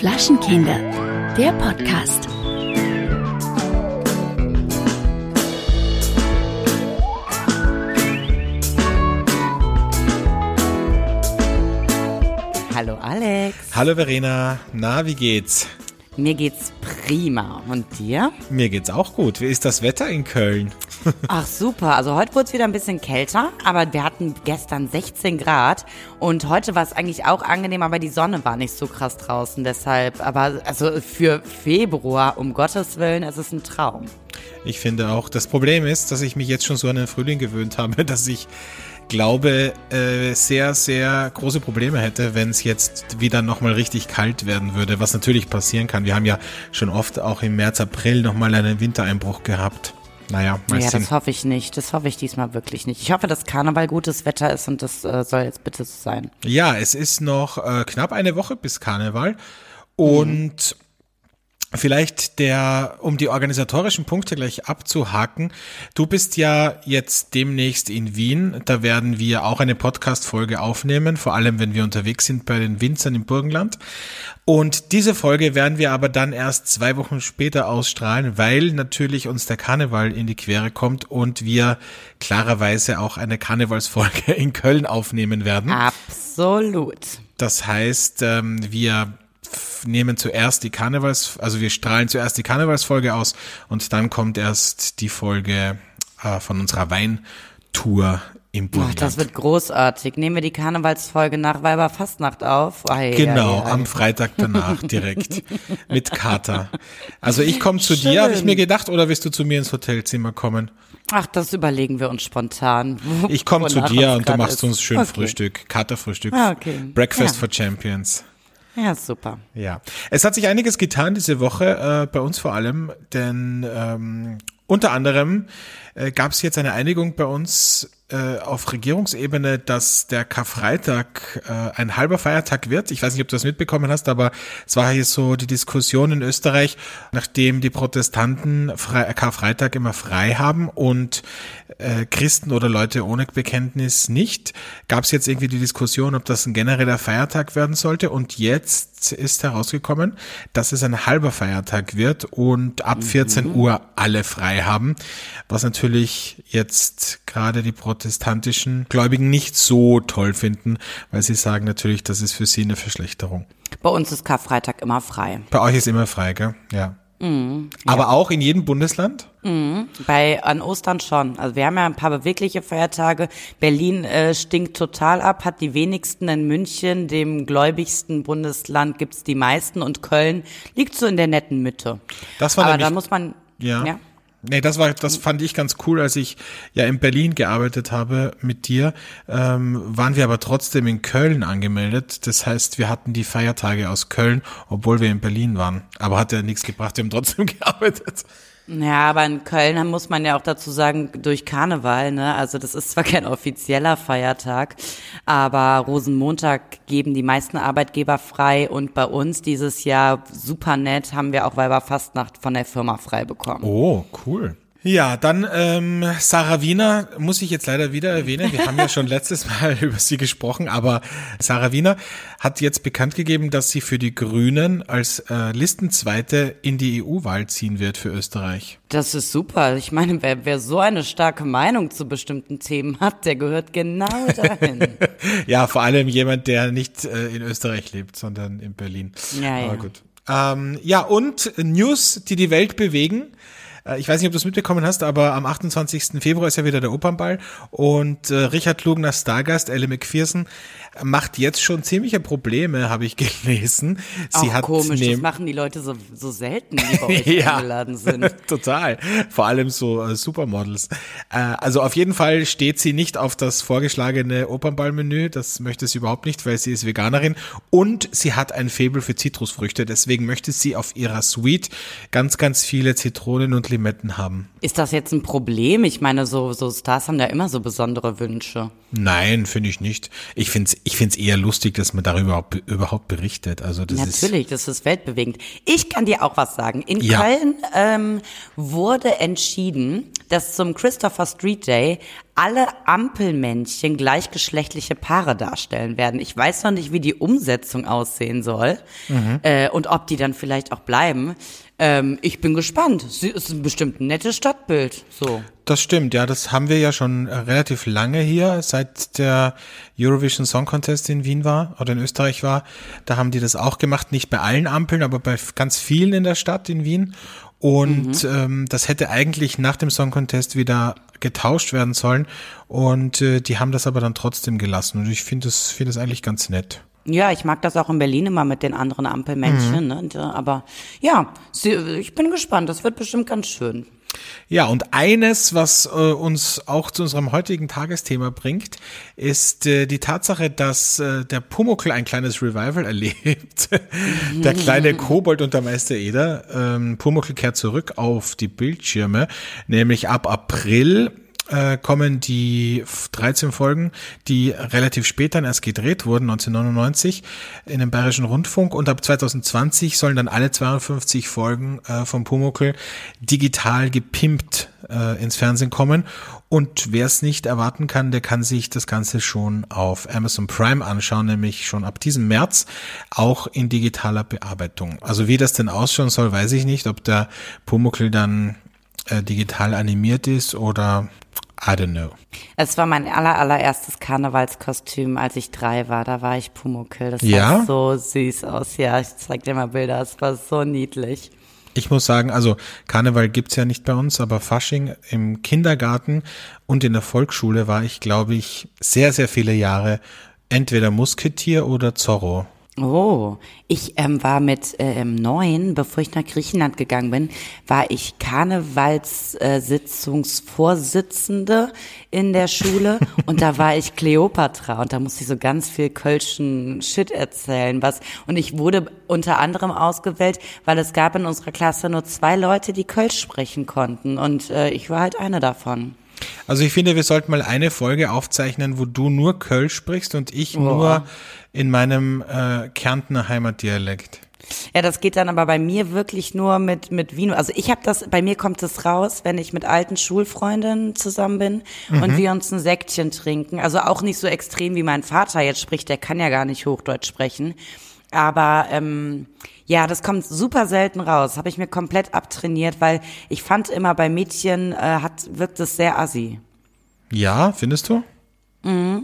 Flaschenkinder, der Podcast. Hallo Alex. Hallo Verena, na, wie geht's? Mir geht's prima. Und dir? Mir geht's auch gut. Wie ist das Wetter in Köln? Ach super, also heute wurde es wieder ein bisschen kälter, aber wir hatten gestern 16 Grad und heute war es eigentlich auch angenehm, aber die Sonne war nicht so krass draußen, deshalb, aber also für Februar, um Gottes Willen, es ist ein Traum. Ich finde auch, das Problem ist, dass ich mich jetzt schon so an den Frühling gewöhnt habe, dass ich glaube, äh, sehr, sehr große Probleme hätte, wenn es jetzt wieder nochmal richtig kalt werden würde, was natürlich passieren kann. Wir haben ja schon oft auch im März, April nochmal einen Wintereinbruch gehabt. Naja, mal Ja, sehen. das hoffe ich nicht. Das hoffe ich diesmal wirklich nicht. Ich hoffe, dass Karneval gutes Wetter ist und das äh, soll jetzt bitte so sein. Ja, es ist noch äh, knapp eine Woche bis Karneval und Vielleicht der, um die organisatorischen Punkte gleich abzuhaken. Du bist ja jetzt demnächst in Wien. Da werden wir auch eine Podcast-Folge aufnehmen, vor allem wenn wir unterwegs sind bei den Winzern im Burgenland. Und diese Folge werden wir aber dann erst zwei Wochen später ausstrahlen, weil natürlich uns der Karneval in die Quere kommt und wir klarerweise auch eine Karnevalsfolge in Köln aufnehmen werden. Absolut. Das heißt, ähm, wir nehmen zuerst die Karnevals, also wir strahlen zuerst die Karnevalsfolge aus und dann kommt erst die Folge äh, von unserer Weintour im Ach, Burgenland. das wird großartig. Nehmen wir die Karnevalsfolge nach Weiberfastnacht auf. Ei, Genau, ei, ei. am Freitag danach direkt mit Kater. Also ich komme zu dir, habe ich mir gedacht, oder willst du zu mir ins Hotelzimmer kommen? Ach, das überlegen wir uns spontan. Ich komme zu dir und du machst ist. uns schön Okay. Frühstück, Katerfrühstück, Ah, okay. Breakfast Ja. for Champions. Ja, super. Ja, es hat sich einiges getan diese Woche, äh, bei uns vor allem, denn ähm, unter anderem äh, gab es jetzt eine Einigung bei uns auf Regierungsebene, dass der Karfreitag äh, ein halber Feiertag wird. Ich weiß nicht, ob du das mitbekommen hast, aber es war hier so die Diskussion in Österreich, nachdem die Protestanten Fre Karfreitag immer frei haben und äh, Christen oder Leute ohne Bekenntnis nicht, gab es jetzt irgendwie die Diskussion, ob das ein genereller Feiertag werden sollte. Und jetzt ist herausgekommen, dass es ein halber Feiertag wird und ab 14 Uhr alle frei haben, was natürlich jetzt gerade die protestantischen Gläubigen nicht so toll finden, weil sie sagen natürlich, das ist für sie eine Verschlechterung. Bei uns ist Karfreitag immer frei. Bei euch ist immer frei, gell? Ja. Aber auch in jedem Bundesland? Bei an Ostern schon. Also wir haben ja ein paar bewegliche Feiertage. Berlin äh, stinkt total ab, hat die wenigsten in München, dem gläubigsten Bundesland gibt's die meisten und Köln liegt so in der netten Mitte. Das war Aber nämlich- da muss man Ja. ja. Nee, das war, das fand ich ganz cool, als ich ja in Berlin gearbeitet habe mit dir, ähm, waren wir aber trotzdem in Köln angemeldet. Das heißt, wir hatten die Feiertage aus Köln, obwohl wir in Berlin waren. Aber hat ja nichts gebracht, wir haben trotzdem gearbeitet. Ja, aber in Köln muss man ja auch dazu sagen, durch Karneval, ne? Also das ist zwar kein offizieller Feiertag, aber Rosenmontag geben die meisten Arbeitgeber frei und bei uns dieses Jahr super nett haben wir auch Weiberfastnacht von der Firma frei bekommen. Oh, cool. Ja, dann ähm, Sarah Wiener muss ich jetzt leider wieder erwähnen. Wir haben ja schon letztes Mal über sie gesprochen, aber Sarah Wiener hat jetzt bekannt gegeben, dass sie für die Grünen als äh, Listenzweite in die EU-Wahl ziehen wird für Österreich. Das ist super. Ich meine, wer, wer so eine starke Meinung zu bestimmten Themen hat, der gehört genau dahin. Ja, vor allem jemand, der nicht äh, in Österreich lebt, sondern in Berlin. Ja, Aber ja. gut. Ähm, ja, und News, die die Welt bewegen. Äh, Ich weiß nicht, ob du es mitbekommen hast, aber am 28. Februar ist ja wieder der Opernball und äh, Richard Lugner Stargast, Elle McPherson, macht jetzt schon ziemliche Probleme, habe ich gelesen. Sie Auch hat komisch, das machen die Leute so, so selten, die bei euch Ja. eingeladen sind. Total. Vor allem so äh, Supermodels. Äh, also auf jeden Fall steht sie nicht auf das vorgeschlagene Opernballmenü. Das möchte sie überhaupt nicht, weil sie ist Veganerin. Und sie hat ein Faible für Zitrusfrüchte. Deswegen möchte sie auf ihrer Suite ganz, ganz viele Zitronen- und Limetten haben. Ist das jetzt ein Problem? Ich meine, so, so Stars haben da immer so besondere Wünsche. Nein, finde ich nicht. Ich finde es ich find's eher lustig, dass man darüber überhaupt berichtet. Also das Natürlich, ist das ist weltbewegend. Ich kann dir auch was sagen. In Ja. Köln ähm, wurde entschieden, dass zum Christopher Street Day alle Ampelmännchen gleichgeschlechtliche Paare darstellen werden. Ich weiß noch nicht, wie die Umsetzung aussehen soll Mhm. äh, und ob die dann vielleicht auch bleiben. Ähm, ich bin gespannt. Sie ist ein bestimmt ein nettes Stadtbild. So. Das stimmt, ja, das haben wir ja schon äh, relativ lange hier, seit der Eurovision Song Contest in Wien war oder in Österreich war. Da haben die das auch gemacht, nicht bei allen Ampeln, aber bei ganz vielen in der Stadt in Wien. Und ähm, das hätte eigentlich nach dem Song Contest wieder getauscht werden sollen. Und äh, die haben das aber dann trotzdem gelassen. Und ich finde das, finde das eigentlich ganz nett. Ja, ich mag das auch in Berlin immer mit den anderen Ampelmännchen. Ne? Und, äh, Aber ja, ich bin gespannt. Das wird bestimmt ganz schön. Ja, und eines, was äh, uns auch zu unserem heutigen Tagesthema bringt, ist äh, die Tatsache, dass äh, der Pumuckl ein kleines Revival erlebt. der kleine Kobold und der Meister Eder. Ähm, Pumuckl kehrt zurück auf die Bildschirme, nämlich ab April äh, kommen die f- 13 Folgen, die relativ spät dann erst gedreht wurden, 1999, in dem Bayerischen Rundfunk. Und ab 2020 sollen dann alle 52 Folgen äh, vom Pumuckl digital gepimpt äh, ins Fernsehen kommen. Und wer es nicht erwarten kann, der kann sich das Ganze schon auf Amazon Prime anschauen, nämlich schon ab diesem März auch in digitaler Bearbeitung. Also wie das denn ausschauen soll, weiß ich nicht, ob der Pumuckl dann äh, digital animiert ist oder I don't know. Es war mein aller, allererstes Karnevalskostüm, als ich drei war. Da war ich Pumuckl. Das Ja? sah so süß aus. Ja, ich zeig dir mal Bilder. Es war so niedlich. Ich muss sagen, also Karneval gibt's ja nicht bei uns, aber Fasching im Kindergarten und in der Volksschule war ich, glaube ich, sehr, sehr viele Jahre entweder Musketier oder Zorro. Oh, ich ähm, war mit ähm, neun, bevor ich nach Griechenland gegangen bin, war ich Karnevalssitzungsvorsitzende in der Schule und da war ich Kleopatra und da musste ich so ganz viel kölschen Shit erzählen, was und ich wurde unter anderem ausgewählt, weil es gab in unserer Klasse nur zwei Leute, die Kölsch sprechen konnten und äh, ich war halt eine davon. Also ich finde, wir sollten mal eine Folge aufzeichnen, wo du nur Kölsch sprichst und ich nur in meinem äh, Kärntner Heimatdialekt. Ja, das geht dann aber bei mir wirklich nur mit mit Vino. Also ich habe das, bei mir kommt es raus, wenn ich mit alten Schulfreundinnen zusammen bin und wir uns ein Säckchen trinken. Also auch nicht so extrem wie mein Vater jetzt spricht, der kann ja gar nicht Hochdeutsch sprechen. Aber ähm, ja, das kommt super selten raus. Habe ich mir komplett abtrainiert, weil ich fand immer bei Mädchen äh, hat wirkt es sehr assi. Ja, findest du?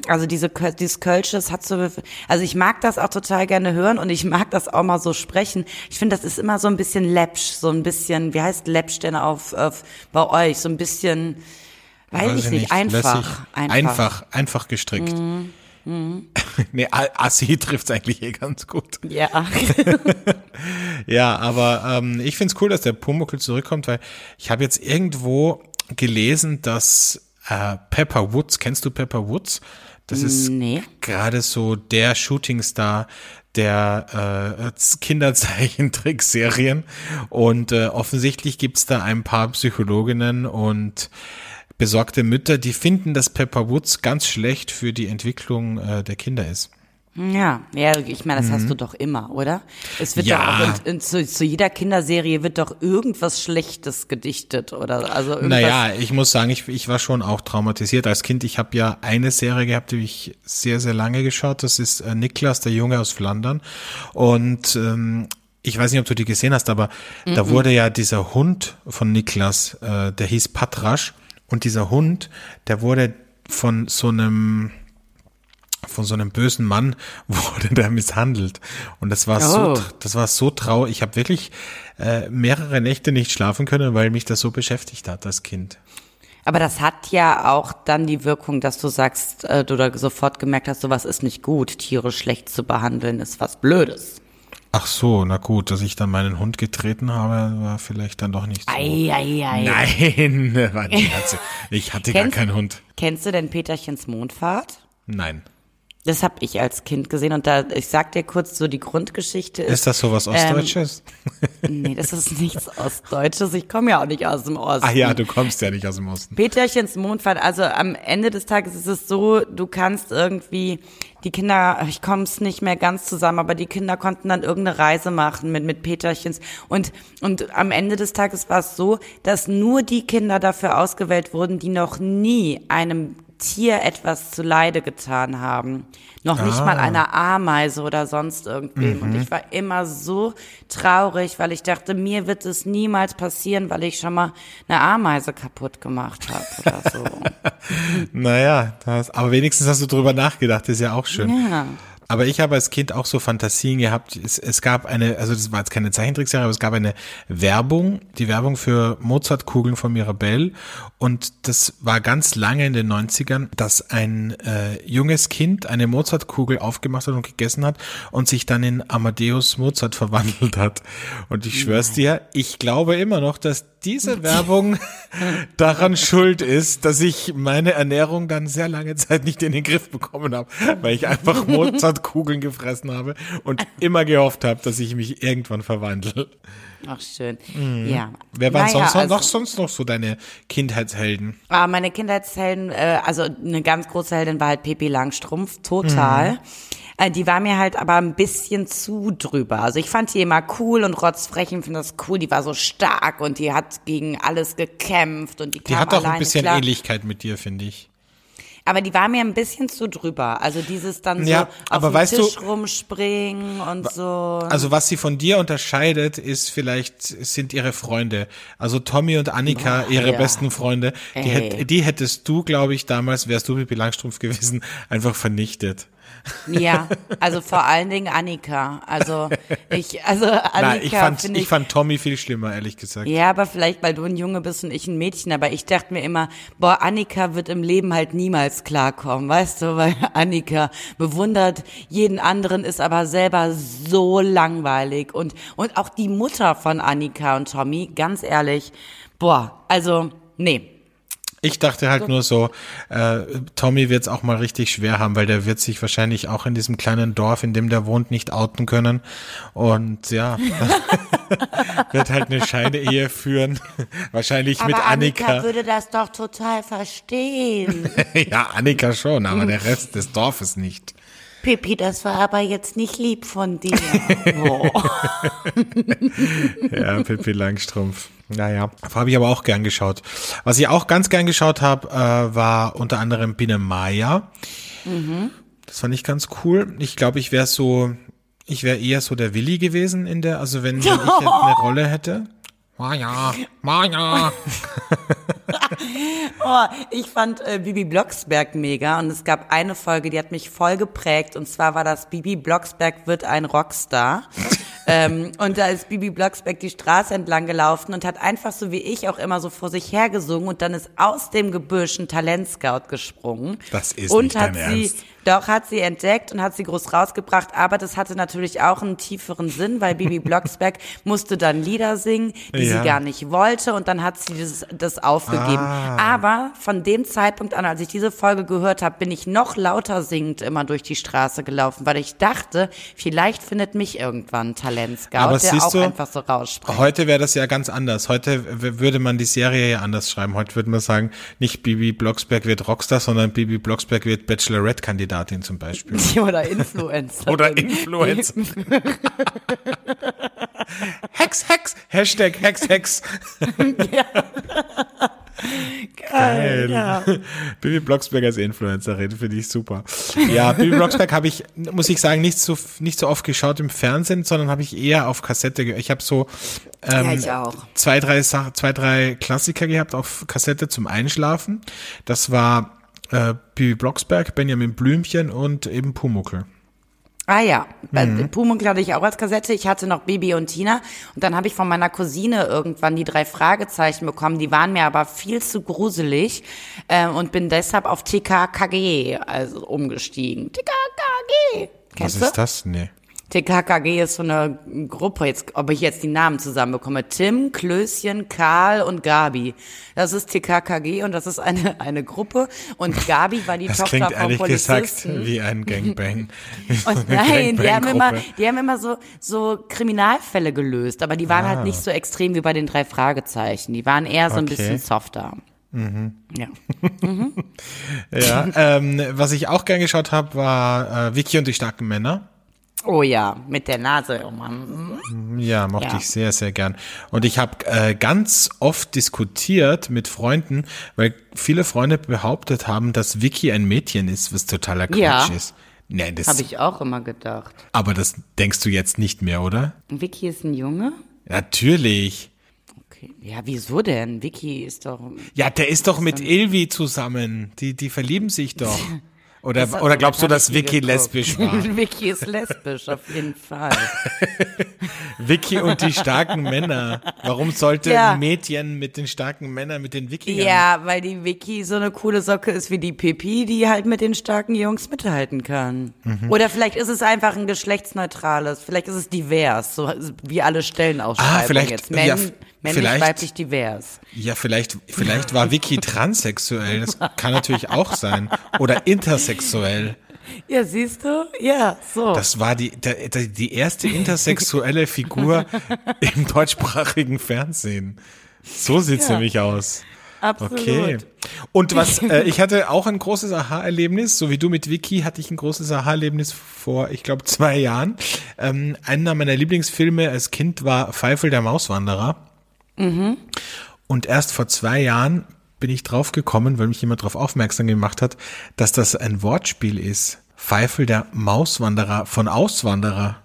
Also diese dieses Kölsches hat so, also ich mag das auch total gerne hören und ich mag das auch mal so sprechen. Ich finde, das ist immer so ein bisschen läppsch, so ein bisschen, wie heißt läppsch denn auf, auf bei euch? So ein bisschen, weiß, ich nicht, einfach, lässig. einfach, einfach gestrickt. nee, A- Assi trifft's eigentlich eh ganz gut. Ja. Ja, aber ähm, ich find's cool, dass der Pumuckl zurückkommt, weil ich habe jetzt irgendwo gelesen, dass äh, Pepper Woods, kennst du Pepper Woods? Das ist Nee. gerade so der Shootingstar der äh, Kinderzeichentrickserien und äh, offensichtlich gibt's da ein paar Psychologinnen und besorgte Mütter, die finden, dass Pepper Woods ganz schlecht für die Entwicklung äh, der Kinder ist. Ja, ja, ich meine, das hast du doch immer, oder? Es wird Mhm. Ja. doch, und, und zu, zu jeder Kinderserie wird doch irgendwas Schlechtes gedichtet oder also irgendwas. Naja, ich muss sagen, ich, ich war schon auch traumatisiert als Kind. Ich habe ja eine Serie gehabt, die ich sehr, sehr lange geschaut. Das ist äh, Niklas, der Junge aus Flandern. Und ähm, ich weiß nicht, ob du die gesehen hast, aber da wurde ja dieser Hund von Niklas, äh, der hieß Patrasch. Und dieser Hund, der wurde von so einem von so einem bösen Mann wurde der misshandelt und das war so Oh. tr- das war so traurig. Ich habe wirklich äh, mehrere Nächte nicht schlafen können, weil mich das so beschäftigt hat als Kind. Aber das hat ja auch dann die Wirkung, dass du sagst, äh, du da sofort gemerkt hast, sowas ist nicht gut, Tiere schlecht zu behandeln, ist was Blödes. Ach so, na gut, dass ich dann meinen Hund getreten habe, war vielleicht dann doch nicht so. Ei, ei, ei. Nein, war nicht, also, ich hatte gar keinen Hund. Kennst du denn Peterchens Mondfahrt? Nein. Das habe ich als Kind gesehen und da, ich sag dir kurz so die Grundgeschichte ist. Ist das sowas Ostdeutsches? Ähm, nee, das ist nichts Ostdeutsches. Ich komme ja auch nicht aus dem Osten. Ach ja, du kommst ja nicht aus dem Osten. Peterchens Mondfahrt, also am Ende des Tages ist es so, du kannst irgendwie, die Kinder, ich komme es nicht mehr ganz zusammen, aber die Kinder konnten dann irgendeine Reise machen mit, mit Peterchens. Und, und am Ende des Tages war es so, dass nur die Kinder dafür ausgewählt wurden, die noch nie einem Tier etwas zu Leide getan haben. Noch nicht Ah. mal einer Ameise oder sonst irgendwem. Und Mhm. ich war immer so traurig, weil ich dachte, mir wird es niemals passieren, weil ich schon mal eine Ameise kaputt gemacht habe oder so. Naja, das, aber wenigstens hast du drüber nachgedacht, das ist ja auch schön. Ja. Aber ich habe als Kind auch so Fantasien gehabt. Es, es gab eine, also das war jetzt keine Zeichentrickserie, aber es gab eine Werbung, die Werbung für Mozartkugeln von Mirabelle. Und das war ganz lange in den 90ern, dass ein äh, junges Kind eine Mozartkugel aufgemacht hat und gegessen hat und sich dann in Amadeus Mozart verwandelt hat. Und ich schwör's dir, ich glaube immer noch, dass diese Werbung daran schuld ist, dass ich meine Ernährung dann sehr lange Zeit nicht in den Griff bekommen habe, weil ich einfach Mozartkugeln gefressen habe und immer gehofft habe, dass ich mich irgendwann verwandle. Ach, schön. Ja. Mhm. Wer waren Naja, sonst also- noch sonst noch so deine Kindheitshelden? Ah, meine Kindheitshelden, äh, also eine ganz große Heldin war halt Pippi Langstrumpf, total. Mhm. Äh, die war mir halt aber ein bisschen zu drüber. Also ich fand die immer cool und rotzfrech und finde das cool. Die war so stark und die hat gegen alles gekämpft und die kam Die hat auch ein bisschen klar. Ähnlichkeit mit dir, finde ich. Aber die war mir ein bisschen zu drüber. Also dieses dann so Ja, auf aber den weißt du- Tisch rumspringen und so. Also was sie von dir unterscheidet, ist vielleicht sind ihre Freunde. Also Tommy und Annika, ihre ja. besten Freunde. Die, hätt, die hättest du, glaube ich, damals, wärst du Pippi Langstrumpf gewesen, einfach vernichtet. Ja, also vor allen Dingen Annika. Also ich, also Annika Nein, ich fand, finde ich fand Tommy viel schlimmer, ehrlich gesagt. Ja, aber vielleicht, weil du ein Junge bist und ich ein Mädchen. Aber ich dachte mir immer, boah, Annika wird im Leben halt niemals klarkommen, weißt du? Weil Annika bewundert jeden anderen, ist aber selber so langweilig. Und, und auch die Mutter von Annika und Tommy, ganz ehrlich, boah, also, nee. Ich dachte halt nur so, äh, Tommy wird es auch mal richtig schwer haben, weil der wird sich wahrscheinlich auch in diesem kleinen Dorf, in dem der wohnt, nicht outen können. Und ja, wird halt eine Scheine-Ehe führen. wahrscheinlich mit Annika. würde das doch total verstehen. ja, Annika schon, aber der Rest des Dorfes nicht. Pippi, das war aber jetzt nicht lieb von dir. Oh. Ja, Pippi Langstrumpf. Naja, habe ich aber auch gern geschaut. Was ich auch ganz gern geschaut habe, äh, war unter anderem Biene Maya. Das fand ich ganz cool. Ich glaube, ich wäre so, ich wäre eher so der Willi gewesen in der, also wenn, wenn ich eine Rolle hätte. Maya, Maya. Oh, ich fand äh, Bibi Blocksberg mega und es gab eine Folge, die hat mich voll geprägt und zwar war das Bibi Blocksberg wird ein Rockstar. Ähm, und da ist Bibi Blocksberg die Straße entlang gelaufen und hat einfach so wie ich auch immer so vor sich hergesungen und dann ist aus dem Gebüsch ein Talentscout gesprungen. Das ist und nicht hat dein sie, Ernst. Doch, hat sie entdeckt und hat sie groß rausgebracht, aber das hatte natürlich auch einen tieferen Sinn, weil Bibi Blocksberg musste dann Lieder singen, die Ja. sie gar nicht wollte und dann hat sie das, das aufgegeben. Ah. Aber von dem Zeitpunkt an, als ich diese Folge gehört habe, bin ich noch lauter singend immer durch die Straße gelaufen, weil ich dachte, vielleicht findet mich irgendwann ein Talentscout, Aber der siehst auch du, einfach so rausspringt. Heute wäre das ja ganz anders. Heute würde man die Serie ja anders schreiben. Heute würde man sagen, nicht Bibi Blocksberg wird Rockstar, sondern Bibi Blocksberg wird Bachelorette-Kandidatin zum Beispiel. Oder Influencer. Oder Influencer. Hex, Hex, Hashtag Hex, Hex. Geil. Ja. Bibi Blocksberg als Influencerin, finde ich super. Ja, Bibi Blocksberg habe ich, muss ich sagen, nicht so, nicht so oft geschaut im Fernsehen, sondern habe ich eher auf Kassette, ge- ich habe so ähm, Ja, zwei, drei zwei, drei Klassiker gehabt auf Kassette zum Einschlafen. Das war äh, Bibi Blocksberg, Benjamin Blümchen und eben Pumuckel. Ah ja, bei Mhm. Pumuckl hatte ich auch als Kassette. Ich hatte noch Bibi und Tina und dann habe ich von meiner Cousine irgendwann die drei Fragezeichen bekommen. Die waren mir aber viel zu gruselig äh, und bin deshalb auf TKKG also umgestiegen. TKKG. Was Kennst ist du? das? Nee. TKKG ist so eine Gruppe, jetzt, ob ich jetzt die Namen zusammenbekomme. Tim, Klößchen, Karl und Gabi. Das ist TKKG und das ist eine, eine Gruppe. Und Gabi war die Das Tochter klingt vom ehrlich Polizisten. gesagt wie ein Gangbang. Wie so nein, die haben immer, die haben immer so, so Kriminalfälle gelöst, aber die waren Ah. halt nicht so extrem wie bei den drei Fragezeichen. Die waren eher so ein Okay. Mhm. bisschen softer. Ja. Ja, ähm, was ich auch gern geschaut habe, war äh, Vicky und die starken Männer. Oh ja, mit der Nase. Oh Mann. Ja, mochte Ja. ich sehr, sehr gern. Und ich habe äh, ganz oft diskutiert mit Freunden, weil viele Freunde behauptet haben, dass Vicky ein Mädchen ist, was totaler Quatsch Ja. ist. Nein, das, Habe ich auch immer gedacht. aber das denkst du jetzt nicht mehr, oder? Vicky ist ein Junge? Natürlich. Okay. Ja, wieso denn? Vicky ist doch. Ja, der ist doch mit Ilvi zusammen. Die, die verlieben sich doch. Oder, Das oder glaubst du, das dass Vicky lesbisch war? Vicky ist lesbisch, auf jeden Fall. Vicky und die starken Männer. Warum sollte Ja. ein Mädchen mit den starken Männern, mit den Wikingern? Ja, weil die Vicky so eine coole Socke ist wie die Pipi, die halt mit den starken Jungs mithalten kann. Mhm. Oder vielleicht ist es einfach ein geschlechtsneutrales, vielleicht ist es divers, so wie alle Stellenausschreibungen Ah, vielleicht- jetzt. Männ, ja, männlich, vielleicht- weiblich, divers. Ja, vielleicht, vielleicht war Vicky transsexuell. Das kann natürlich auch sein. Oder intersexuell. Ja, siehst du? Ja, so. Das war die, der, die erste intersexuelle Figur im deutschsprachigen Fernsehen. So sieht's Ja. nämlich aus. Absolut. Okay. Und was, äh, ich hatte auch ein großes Aha-Erlebnis, so wie du mit Vicky hatte ich ein großes Aha-Erlebnis vor, ich glaube, zwei Jahren. Ähm, einer meiner Lieblingsfilme als Kind war Pfeifel der Mauswanderer. Und erst vor zwei Jahren bin ich drauf gekommen, weil mich jemand darauf aufmerksam gemacht hat, dass das ein Wortspiel ist. Pfeifel der Mauswanderer von Auswanderer.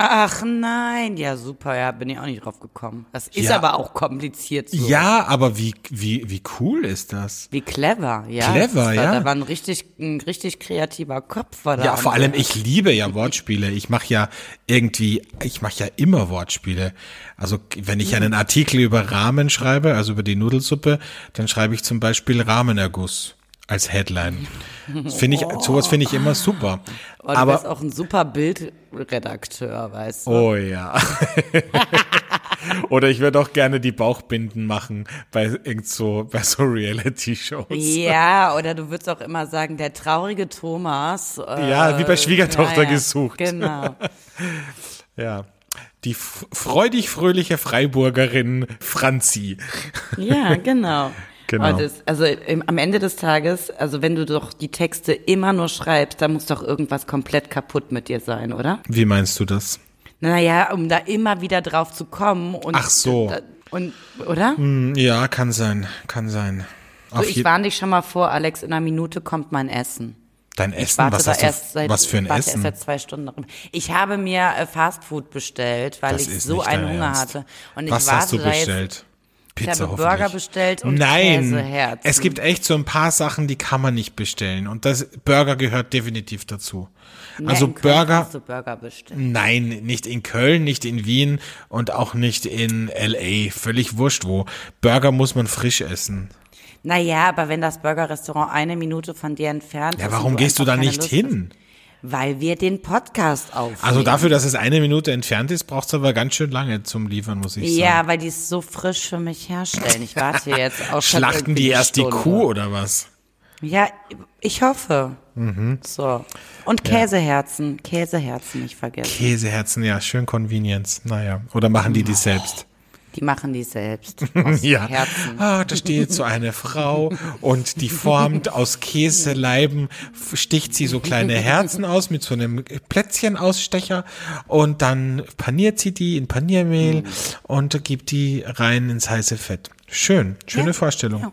Ach nein, ja super, ja, bin ich auch nicht drauf gekommen. Das ist Ja. aber auch kompliziert so. Ja, aber wie, wie, wie cool ist das? Wie clever, ja. Clever, war, ja. Da war ein richtig, ein richtig kreativer Kopf. War da Ja, vor allem ich liebe ja Wortspiele. Ich mache ja irgendwie, ich mache ja immer Wortspiele. Also wenn ich einen Artikel über Ramen schreibe, also über die Nudelsuppe, dann schreibe ich zum Beispiel Ramenerguss als Headline. Finde ich, sowas finde ich immer super. Oh, du Aber bist auch ein super Bildredakteur, weißt du? oh ja. Oder ich würde auch gerne die Bauchbinden machen bei irgend so bei so Reality-Shows. Ja, oder du würdest auch immer sagen, der traurige Thomas. Äh, Ja, wie bei Schwiegertochter ja, ja, gesucht. Genau. Ja. Die f- freudig fröhliche Freiburgerin Franzi. Ja, genau. Genau. Das, also im, am Ende des Tages, also wenn du doch die Texte immer nur schreibst, dann muss doch irgendwas komplett kaputt mit dir sein, oder? Wie meinst du das? Naja, um da immer wieder drauf zu kommen und Ach so. und oder? Hm, Ja, kann sein, kann sein. So, ich warne dich schon mal vor, Alex, in einer Minute kommt mein Essen. Dein Ich Essen, warte was da hast erst seit, was für ein warte Essen? erst seit zwei Stunden drin. Ich habe mir äh, Fastfood bestellt, weil Das ich so einen Hunger Ernst. hatte. Und ich was warte hast du bestellt? Pizza ich habe. Burger bestellt und Nein, Käseherzen. es gibt echt so ein paar Sachen, die kann man nicht bestellen. Und das Burger gehört definitiv dazu. Ja, also Burger, Burger nein, nicht in Köln, nicht in Wien und auch nicht in LA. Völlig wurscht wo. Burger muss man frisch essen. Naja, aber wenn das Burgerrestaurant eine Minute von dir entfernt ist. Ja, warum gehst du da nicht Lust hin? Hast, weil wir den Podcast aufnehmen. Also dafür, dass es eine Minute entfernt ist, braucht es aber ganz schön lange zum Liefern, muss ich sagen. Ja, weil die es so frisch für mich herstellen. Ich warte jetzt auch schon Schlachten die erst die Stunde. Kuh oder was? Ja, ich hoffe. Mhm. So. Und Käseherzen. Käseherzen nicht vergessen. Käseherzen, ja, schön Convenience. Naja, oder machen die die selbst? Die machen die selbst. Ja. Herzen. Ah, da steht so eine Frau und die formt aus Käseleiben, sticht sie so kleine Herzen aus mit so einem Plätzchenausstecher und dann paniert sie die in Paniermehl und gibt die rein ins heiße Fett. Schön, schöne Ja. Vorstellung.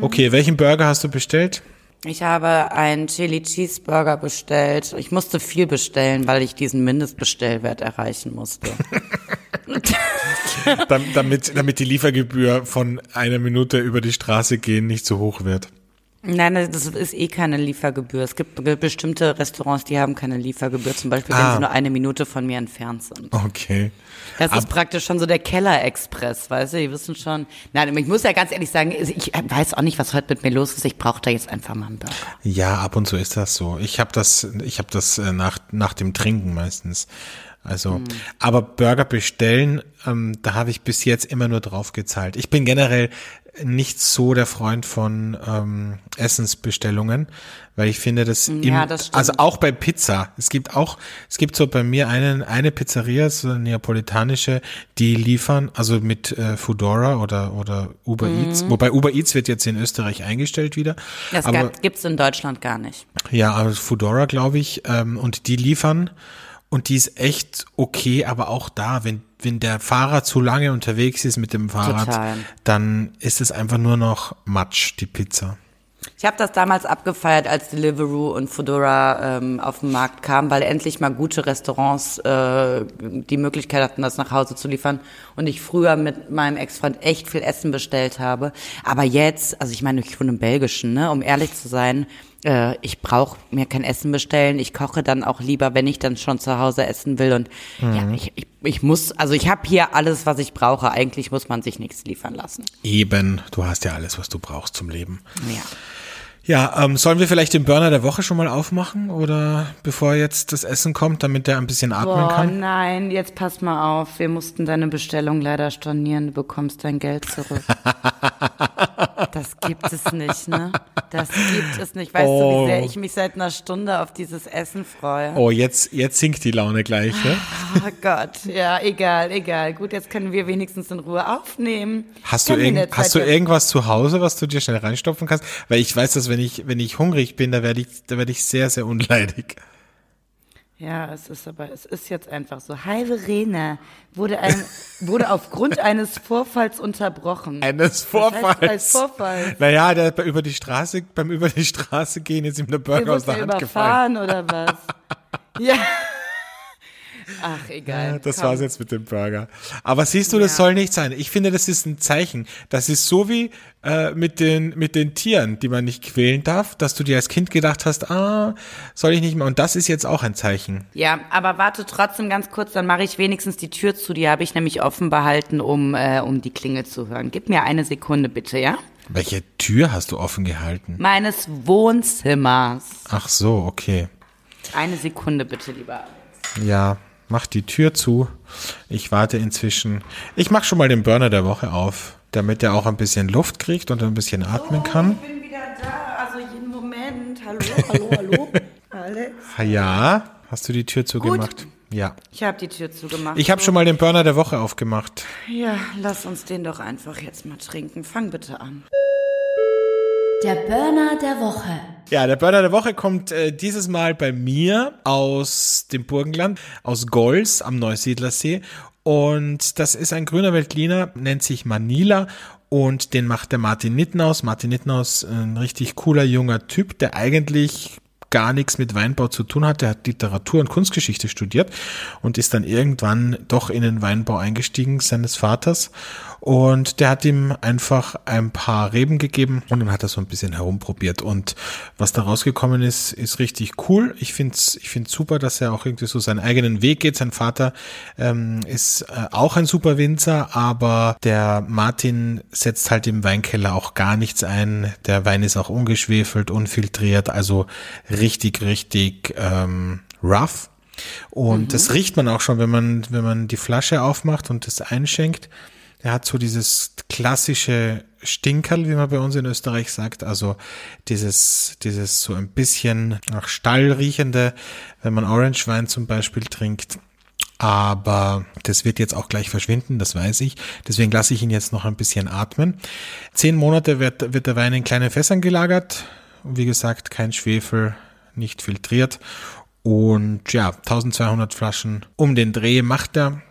Okay, welchen Burger hast du bestellt? Ich habe einen Chili Cheeseburger bestellt. Ich musste viel bestellen, weil ich diesen Mindestbestellwert erreichen musste. Dam- damit, damit die Liefergebühr von einer Minute über die Straße gehen nicht so hoch wird. Nein, das ist eh keine Liefergebühr. Es gibt bestimmte Restaurants, die haben keine Liefergebühr, zum Beispiel, wenn Ah. sie nur eine Minute von mir entfernt sind. Okay. Das Ab- ist praktisch schon so der Keller-Express, weißt du? Die wissen schon. Nein, ich muss ja ganz ehrlich sagen, ich weiß auch nicht, was heute mit mir los ist. Ich brauche da jetzt einfach mal einen Burger. Ja, ab und zu ist das so. Ich habe das, ich habe das äh, nach nach dem Trinken meistens. Also, aber Burger bestellen, ähm, da habe ich bis jetzt immer nur drauf gezahlt. Ich bin generell nicht so der Freund von ähm, Essensbestellungen, weil ich finde, dass im, Ja, das stimmt. also auch bei Pizza. Es gibt auch, es gibt so bei mir einen, eine Pizzeria, so eine neapolitanische, die liefern, also mit äh, Foodora oder oder Uber Mhm. Eats. Wobei Uber Eats wird jetzt in Österreich eingestellt wieder. Das aber gibt es in Deutschland gar nicht. ja, aber Foodora, glaube ich, ähm, und die liefern und die ist echt okay, aber auch da, wenn wenn der Fahrer zu lange unterwegs ist mit dem Fahrrad, Total. dann ist es einfach nur noch Matsch, die Pizza. Ich habe das damals abgefeiert, als Deliveroo und Foodora ähm, auf den Markt kamen, weil endlich mal gute Restaurants äh, die Möglichkeit hatten, das nach Hause zu liefern. Und ich früher mit meinem Ex-Freund echt viel Essen bestellt habe. Aber jetzt, also ich meine, ich wohne im Belgischen, ne, um ehrlich zu sein, äh, ich brauche mir kein Essen bestellen. Ich koche dann auch lieber, wenn ich dann schon zu Hause essen will. Und ja, ich, ich, ich muss, also ich habe hier alles, was ich brauche. Eigentlich muss man sich nichts liefern lassen. Eben, du hast ja alles, was du brauchst zum Leben. Ja. Ja, ähm, sollen wir vielleicht den Burner der Woche schon mal aufmachen oder bevor jetzt das Essen kommt, damit der ein bisschen atmen Boah, kann? nein, jetzt pass mal auf. Wir mussten deine Bestellung leider stornieren. Du bekommst dein Geld zurück. Das gibt es nicht, ne? Das gibt es nicht. Weißt du, Oh. wie sehr ich mich seit einer Stunde auf dieses Essen freue? Oh, jetzt jetzt sinkt die Laune gleich, ne? Oh Gott, ja, egal, egal. Gut, jetzt können wir wenigstens in Ruhe aufnehmen. Hast du, der hast du irgendwas zu Hause, was du dir schnell reinstopfen kannst? Weil ich weiß, dass wenn ich, wenn ich hungrig bin, da werde ich, da werde ich sehr, sehr unleidig. Ja, es ist aber, es ist jetzt einfach so. Hi Verena, wurde, ein, wurde aufgrund eines Vorfalls unterbrochen. Eines heißt Vorfalls. als Vorfall? Naja, der über die Straße, beim über die Straße gehen ist ihm der Du Burger aus der Hand gefallen. überfahren oder was? ja. Ach, egal. Ja, das Komm. war's jetzt mit dem Burger. Aber siehst du, das Ja. soll nicht sein. Ich finde, das ist ein Zeichen. Das ist so wie äh, mit den mit den Tieren, die man nicht quälen darf, dass du dir als Kind gedacht hast, ah, soll ich nicht mehr. Und das ist jetzt auch ein Zeichen. Ja, aber warte trotzdem ganz kurz, dann mache ich wenigstens die Tür zu. Die habe ich nämlich offen behalten, um, äh, um die Klingel zu hören. Gib mir eine Sekunde bitte, ja? Welche Tür hast du offen gehalten? Meines Wohnzimmers. Ach so, okay. Eine Sekunde bitte, lieber. Alex. Ja, mach die Tür zu. Ich warte inzwischen. Ich mach schon mal den Burner der Woche auf, damit er auch ein bisschen Luft kriegt und ein bisschen atmen kann. Ich bin wieder da, also jeden Moment. Hallo, hallo, hallo. Alex. Ja, hast du die Tür zugemacht? Ja. Ich habe die Tür zugemacht. Ich habe schon mal den Burner der Woche aufgemacht. Ja, lass uns den doch einfach jetzt mal trinken. Fang bitte an. Der Burner der Woche. Ja, der Burner der Woche kommt äh, dieses Mal bei mir aus dem Burgenland, aus Gols am Neusiedlersee. Und das ist ein grüner Veltliner, nennt sich Manila und den macht der Martin Nittenhaus. Martin Nittenhaus, ein richtig cooler junger Typ, der eigentlich gar nichts mit Weinbau zu tun hat. Der hat Literatur und Kunstgeschichte studiert und ist dann irgendwann doch in den Weinbau eingestiegen seines Vaters. Und der hat ihm einfach ein paar Reben gegeben und dann hat er so ein bisschen herumprobiert. Und was da rausgekommen ist, ist richtig cool. Ich find's, ich find's super, dass er auch irgendwie so seinen eigenen Weg geht. Sein Vater ähm, ist äh, auch ein super Winzer, aber der Martin setzt halt im Weinkeller auch gar nichts ein. Der Wein ist auch ungeschwefelt, unfiltriert, also richtig, richtig ähm, rough. Und das riecht man auch schon, wenn man, wenn man die Flasche aufmacht und das einschenkt. Er hat so dieses klassische Stinkerl, wie man bei uns in Österreich sagt, also dieses, dieses so ein bisschen nach Stall riechende, wenn man Orangewein zum Beispiel trinkt. Aber das wird jetzt auch gleich verschwinden, das weiß ich. Deswegen lasse ich ihn jetzt noch ein bisschen atmen. Zehn Monate wird, wird der Wein in kleinen Fässern gelagert. Wie gesagt, kein Schwefel, nicht filtriert. Und ja, 1200 Flaschen um den Dreh macht er.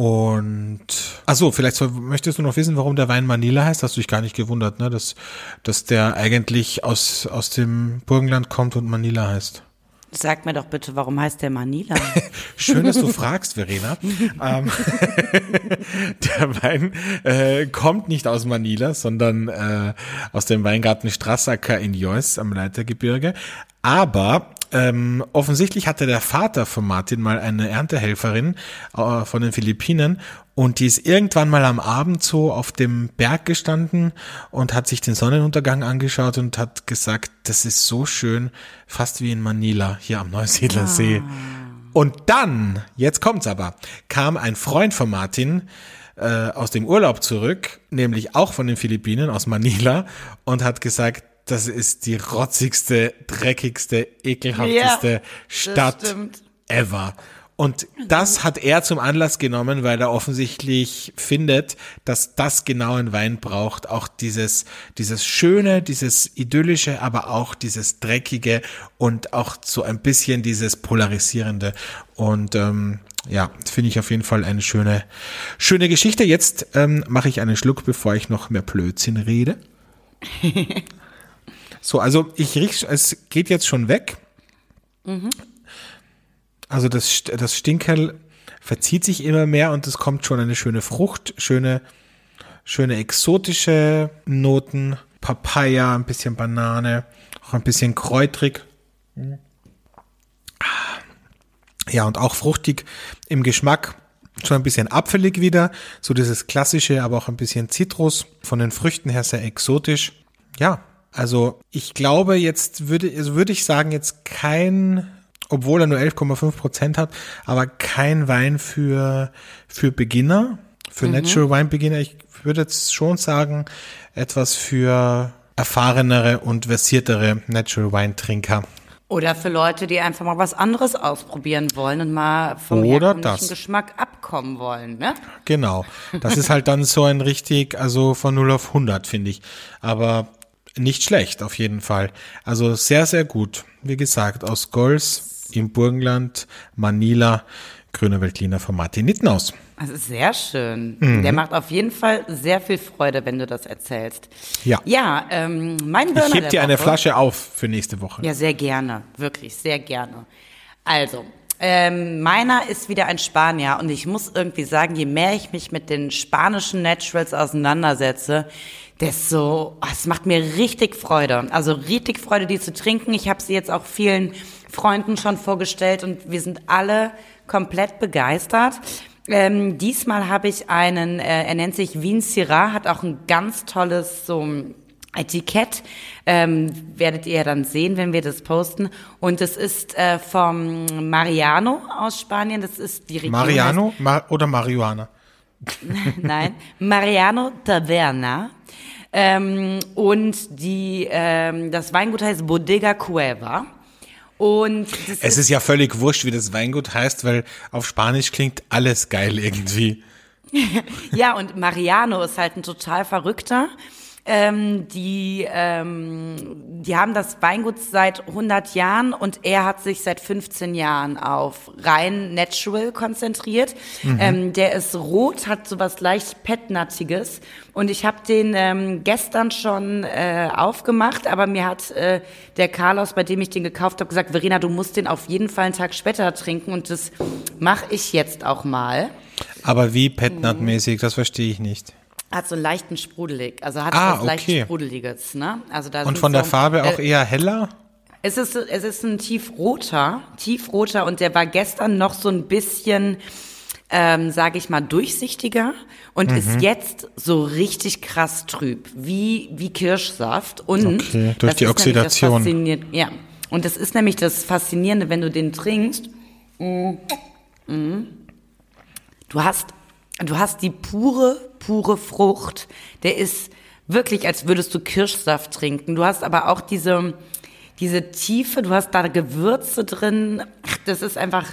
Und ach so, vielleicht möchtest du noch wissen, warum der Wein Manila heißt? Hast du dich gar nicht gewundert, ne? Dass, dass der eigentlich aus, aus dem Burgenland kommt und Manila heißt. Sag mir doch bitte, warum heißt der Manila? Schön, dass du fragst, Verena. ähm, der Wein äh, kommt nicht aus Manila, sondern äh, aus dem Weingarten Strassacker in Jois am Leitergebirge. Aber ähm, offensichtlich hatte der Vater von Martin mal eine Erntehelferin äh, von den Philippinen und die ist irgendwann mal am Abend so auf dem Berg gestanden und hat sich den Sonnenuntergang angeschaut und hat gesagt, das ist so schön, fast wie in Manila, hier am Neusiedlersee. Ah. Und dann, jetzt kommt's aber, kam ein Freund von Martin, äh, aus dem Urlaub zurück, nämlich auch von den Philippinen, aus Manila, und hat gesagt, das ist die rotzigste, dreckigste, ekelhafteste ja, Stadt ever. Und das hat er zum Anlass genommen, weil er offensichtlich findet, dass das genau ein Wein braucht. Auch dieses, dieses Schöne, dieses Idyllische, aber auch dieses Dreckige und auch so ein bisschen dieses Polarisierende. Und ähm, ja, finde ich auf jeden Fall eine schöne, schöne Geschichte. Jetzt ähm, mache ich einen Schluck, bevor ich noch mehr Blödsinn rede. so, also ich riech, es geht jetzt schon weg. Mhm. Also das, das Stinkerl verzieht sich immer mehr und es kommt schon eine schöne Frucht, schöne, schöne exotische Noten, Papaya, ein bisschen Banane, auch ein bisschen kräutrig. Ja, und auch fruchtig im Geschmack, schon ein bisschen apfelig wieder, so dieses klassische, aber auch ein bisschen Zitrus, von den Früchten her sehr exotisch. Ja, also ich glaube, jetzt würde, also würde ich sagen, jetzt kein obwohl er nur 11,5 Prozent hat, aber kein Wein für, für Beginner, für mhm. Natural Wine Beginner. Ich würde jetzt schon sagen, etwas für erfahrenere und versiertere Natural Wine Trinker. Oder für Leute, die einfach mal was anderes ausprobieren wollen und mal vom Oder. Geschmack abkommen wollen, ne? Genau. Das ist halt dann so ein richtig, also von 0 auf 100, finde ich. Aber nicht schlecht, auf jeden Fall. Also sehr, sehr gut. Wie gesagt, aus Gols im Burgenland, Manila, Grüner Veltliner von Martin Nittenhaus. Also sehr schön. Mhm. Der macht auf jeden Fall sehr viel Freude, wenn du das erzählst. Ja. Ja, ähm, mein Burner Ich heb dir eine Flasche auf für nächste Woche. Ja, sehr gerne. Wirklich, sehr gerne. Also, ähm, meiner ist wieder ein Spanier und ich muss irgendwie sagen, je mehr ich mich mit den spanischen Naturals auseinandersetze, desto, oh, es macht mir richtig Freude. Also richtig Freude, die zu trinken. Ich habe sie jetzt auch vielen Freunden schon vorgestellt und wir sind alle komplett begeistert. Ähm, diesmal habe ich einen, äh, er nennt sich Wien Syrah, hat auch ein ganz tolles so Etikett, ähm, werdet ihr dann sehen, wenn wir das posten. Und es ist äh, vom Mariano aus Spanien. Das ist die Region. Mariano Ma oder Marihuana? Nein, Mariano Taverna. Ähm, und die, ähm, das Weingut heißt Bodega Cueva. Und es ist, ist ja völlig wurscht, wie das Weingut heißt, weil auf Spanisch klingt alles geil irgendwie. ja, und Mariano ist halt ein total verrückter. Ähm, die, ähm, die haben das Weingut seit 100 Jahren und er hat sich seit 15 Jahren auf rein Natural konzentriert. Mhm. Ähm, der ist rot, hat sowas leicht Petnattiges und ich habe den ähm, gestern schon äh, aufgemacht, aber mir hat äh, der Carlos, bei dem ich den gekauft habe, gesagt, Verena, du musst den auf jeden Fall einen Tag später trinken und das mache ich jetzt auch mal. Aber wie Petnat-mäßig, das verstehe ich nicht. Hat so einen leichten Sprudelig, also hat ah, was okay. leicht Sprudeliges, ne? Also da Und von der so, Farbe auch äh, eher heller? Es ist, es ist ein tiefroter, tiefroter und der war gestern noch so ein bisschen, ähm, sage ich mal, durchsichtiger und mhm. ist jetzt so richtig krass trüb, wie, wie Kirschsaft. Und okay, durch die Oxidation. Ja, und das ist nämlich das Faszinierende, wenn du den trinkst. Mm, mm, du hast, du hast die pure pure Frucht. Der ist wirklich, als würdest du Kirschsaft trinken. Du hast aber auch diese, diese Tiefe, du hast da Gewürze drin. Ach, das ist einfach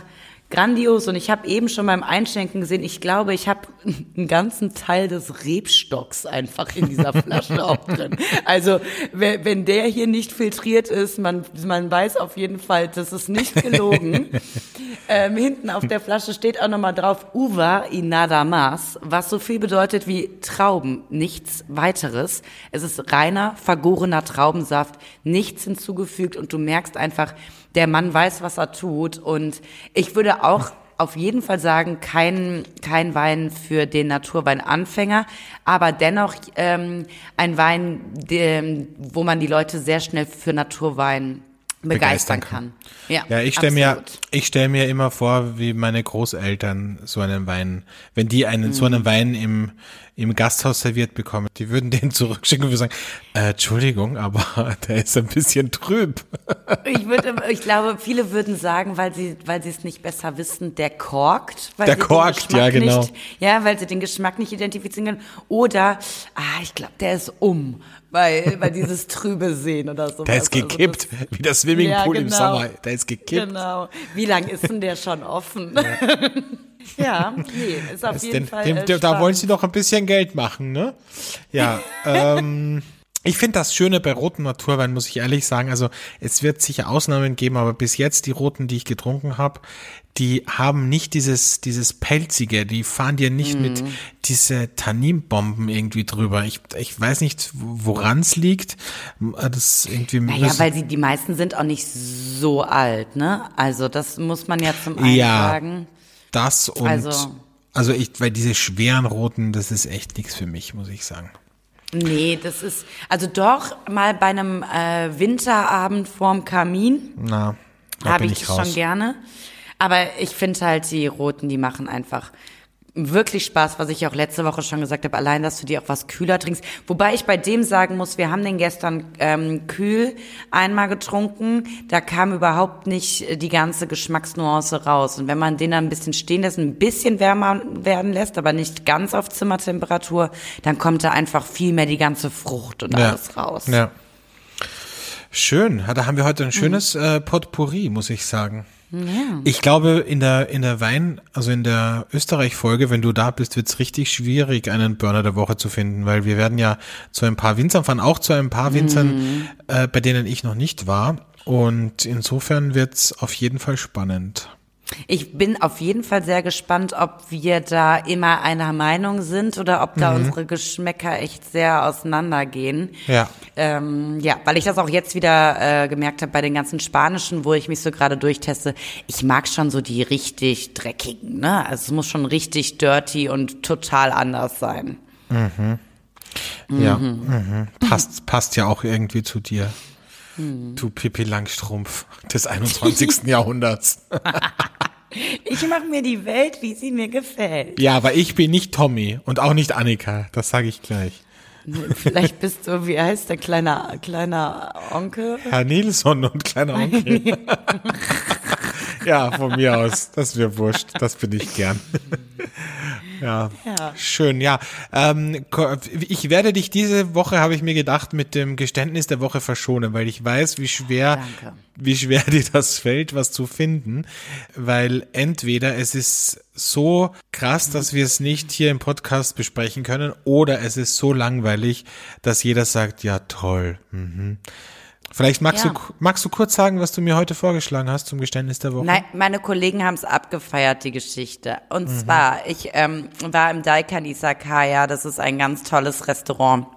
grandios. Und ich habe eben schon beim Einschenken gesehen, ich glaube, ich habe einen ganzen Teil des Rebstocks einfach in dieser Flasche auch drin. Also wenn, der hier nicht filtriert ist, man, man weiß auf jeden Fall, das ist nicht gelogen. ähm, hinten auf der Flasche steht auch nochmal drauf, Uva y nada más, was so viel bedeutet wie Trauben, nichts weiteres. Es ist reiner, vergorener Traubensaft, nichts hinzugefügt und du merkst einfach, der Mann weiß, was er tut. Und ich würde auch auf jeden Fall sagen, kein, kein Wein für den Naturweinanfänger, aber dennoch ähm, ein Wein, dem, wo man die Leute sehr schnell für Naturwein begeistern, kann. Ja, ja ich stelle mir, ich stelle mir immer vor, wie meine Großeltern so einen Wein, wenn die einen, mm. so einen mhm. Wein im, im Gasthaus serviert bekommen, die würden den zurückschicken und würden sagen, äh, Entschuldigung, aber der ist ein bisschen trüb. Ich würde, ich glaube, viele würden sagen, weil sie, weil sie es nicht besser wissen, der korkt. Weil der korkt, ja, genau. Nicht, ja, weil sie den Geschmack nicht identifizieren können. Oder, ah, ich glaube, der ist um weil, weil dieses trübe Sehen oder so. Der ist gekippt, also das, wie das Swimmingpool ja, genau. im Sommer. Der ist gekippt. Genau. Wie lang ist denn der schon offen? Ja, ja nee, ist auf jeden den, Fall. Dem, äh, da wollen sie doch ein bisschen Geld machen, ne? Ja. ähm, ich finde das Schöne bei roten Naturwein, muss ich ehrlich sagen. Also es wird sicher Ausnahmen geben, aber bis jetzt die roten, die ich getrunken habe, die haben nicht dieses, dieses Pelzige, die fahren dir nicht mhm. mit diese Tanninbomben irgendwie drüber. Ich, ich weiß nicht, woran es liegt. Das irgendwie naja, weil sie, die meisten sind auch nicht so alt, ne? Also das muss man ja zum einen ja, sagen. Das und also, also ich, weil diese schweren roten, das ist echt nichts für mich, muss ich sagen. Nee, das ist, also doch mal bei einem äh, Winterabend vorm Kamin. Na, habe ich, ich schon gerne. Aber ich finde halt, die Roten, die machen einfach wirklich Spaß, was ich auch letzte Woche schon gesagt habe, allein, dass du dir auch was kühler trinkst. Wobei ich bei dem sagen muss, wir haben den gestern ähm, kühl einmal getrunken, da kam überhaupt nicht die ganze Geschmacksnuance raus. Und wenn man den dann ein bisschen stehen lässt, ein bisschen wärmer werden lässt, aber nicht ganz auf Zimmertemperatur, dann kommt da einfach viel mehr die ganze Frucht und ja. alles raus. Ja. Schön. Da haben wir heute ein schönes mhm. äh, Potpourri, muss ich sagen. Ja. Ich glaube, in der, in der Wein, also in der Österreich-Folge, wenn du da bist, wird's richtig schwierig, einen Burner der Woche zu finden, weil wir werden ja zu ein paar Winzern fahren, auch zu ein paar Winzern, mhm. äh, bei denen ich noch nicht war. Und insofern wird's auf jeden Fall spannend. Ich bin auf jeden Fall sehr gespannt, ob wir da immer einer Meinung sind oder ob da mhm. unsere Geschmäcker echt sehr auseinandergehen. Ja. Ähm, ja, weil ich das auch jetzt wieder äh, gemerkt habe bei den ganzen Spanischen, wo ich mich so gerade durchteste. Ich mag schon so die richtig dreckigen, ne? Also es muss schon richtig dirty und total anders sein. Mhm. Ja, mhm. mhm. Passt, passt ja auch irgendwie zu dir. Hm. Du Pippi Langstrumpf des 21. Jahrhunderts. Ich mache mir die Welt, wie sie mir gefällt. Ja, aber ich bin nicht Tommy und auch nicht Annika, das sage ich gleich. Vielleicht bist du, wie heißt der kleine, kleiner Onkel? Herr Nilsson und kleiner Onkel. ja, von mir aus. Das wäre wurscht. Das bin ich gern. Ja, ja. schön, ja. Ähm, ich werde dich diese Woche, habe ich mir gedacht, mit dem Geständnis der Woche verschonen, weil ich weiß, wie schwer, Danke. wie schwer dir das fällt, was zu finden. Weil entweder es ist so krass, dass wir es nicht hier im Podcast besprechen können, oder es ist so langweilig, dass jeder sagt, ja toll. Mhm. Vielleicht magst, ja. du, magst du kurz sagen, was du mir heute vorgeschlagen hast zum Geständnis der Woche? Nein, meine Kollegen haben es abgefeiert, die Geschichte. Und mhm. zwar, ich ähm, war im Daikan Isakaya, das ist ein ganz tolles Restaurant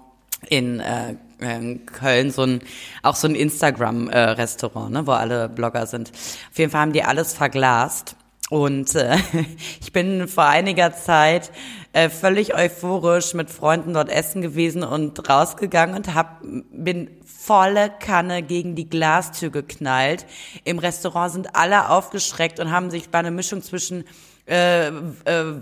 in, äh, in Köln, so ein, auch so ein Instagram-Restaurant, äh, ne, wo alle Blogger sind. Auf jeden Fall haben die alles verglast. Und äh, ich bin vor einiger Zeit äh, völlig euphorisch mit Freunden dort essen gewesen und rausgegangen und hab, bin volle Kanne gegen die Glastür geknallt. Im Restaurant sind alle aufgeschreckt und haben sich bei einer Mischung zwischen äh, äh,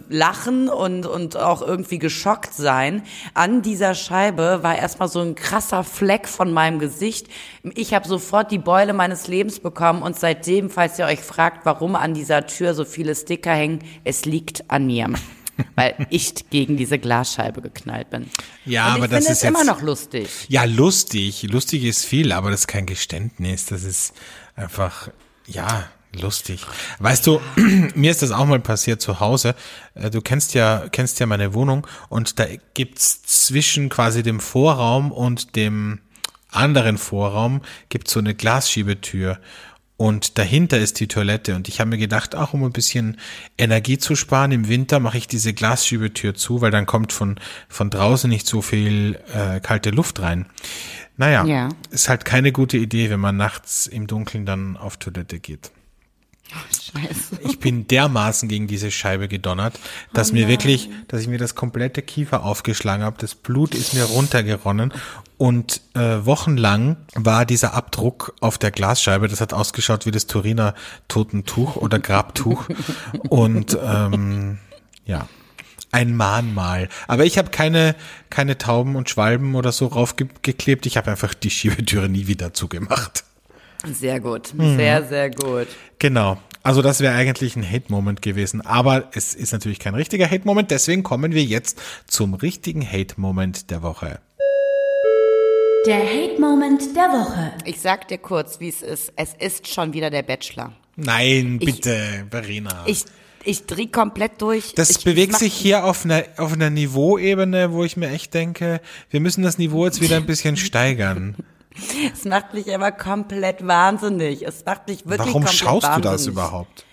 lachen und, und auch irgendwie geschockt sein. An dieser Scheibe war erstmal so ein krasser Fleck von meinem Gesicht. Ich habe sofort die Beule meines Lebens bekommen und seitdem, falls ihr euch fragt, warum an dieser Tür so viele Sticker hängen, es liegt an mir weil ich gegen diese Glasscheibe geknallt bin. Ja, aber das ist jetzt immer noch lustig. Ja, lustig. Lustig ist viel, aber das ist kein Geständnis. Das ist einfach, ja, Lustig. Weißt du, mir ist das auch mal passiert zu Hause. Äh, Du kennst ja, kennst ja meine Wohnung und da gibt's zwischen quasi dem Vorraum und dem anderen Vorraum gibt's so eine Glasschiebetür. Und dahinter ist die Toilette. Und ich habe mir gedacht, auch um ein bisschen Energie zu sparen, im Winter mache ich diese Glasschiebetür zu, weil dann kommt von, von draußen nicht so viel äh, kalte Luft rein. Naja, Ja. ist halt keine gute Idee, wenn man nachts im Dunkeln dann auf Toilette geht. Scheiße. Ich bin dermaßen gegen diese Scheibe gedonnert, Oh dass mir wirklich, dass ich mir das komplette Kiefer aufgeschlagen habe. Das Blut ist mir runtergeronnen und äh, wochenlang war dieser Abdruck auf der Glasscheibe. Das hat ausgeschaut wie das Turiner Totentuch oder Grabtuch und ähm, ja. Ein Mahnmal. Aber ich habe keine, keine Tauben und Schwalben oder so raufgeklebt. Ich habe einfach die Schiebetüre nie wieder zugemacht. Sehr gut. Mhm. Sehr, sehr gut. Genau. Also das wäre eigentlich ein Hate-Moment gewesen. Aber es ist natürlich kein richtiger Hate-Moment. Deswegen kommen wir jetzt zum richtigen Hate-Moment der Woche. Der Hate-Moment der Woche. Ich sag dir kurz, wie es ist. Es ist schon wieder der Bachelor. Nein, bitte, Verena. Ich, ich dreh komplett durch. das ich, bewegt sich hier auf einer, auf einer Niveauebene, wo ich mir echt denke, wir müssen das Niveau jetzt wieder ein bisschen steigern. Es macht mich aber komplett wahnsinnig. Es macht mich wirklich Warum komplett schaust du wahnsinnig. das überhaupt?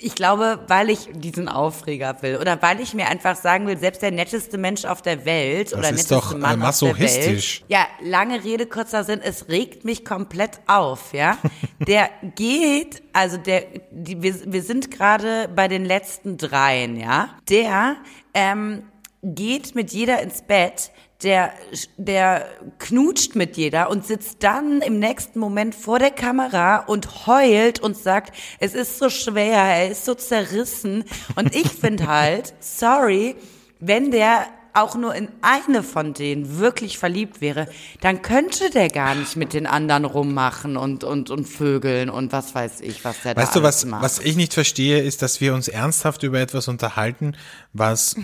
Ich glaube, weil ich diesen Aufreger will oder weil ich mir einfach sagen will, selbst der netteste Mensch auf der Welt oder ist netteste doch, äh, Mann auf der Welt. masochistisch. Ja, lange Rede, kurzer Sinn, es regt mich komplett auf, ja. Der geht, also der, die, wir, wir sind gerade bei den letzten dreien, ja. Der ähm, geht mit jeder ins Bett, der, der knutscht mit jeder und sitzt dann im nächsten Moment vor der Kamera und heult und sagt, es ist so schwer, er ist so zerrissen. Und ich finde halt, sorry, wenn der auch nur in eine von denen wirklich verliebt wäre, dann könnte der gar nicht mit den anderen rummachen und, und, und vögeln und was weiß ich, was der Weißt da du, was, macht. was ich nicht verstehe, ist, dass wir uns ernsthaft über etwas unterhalten, was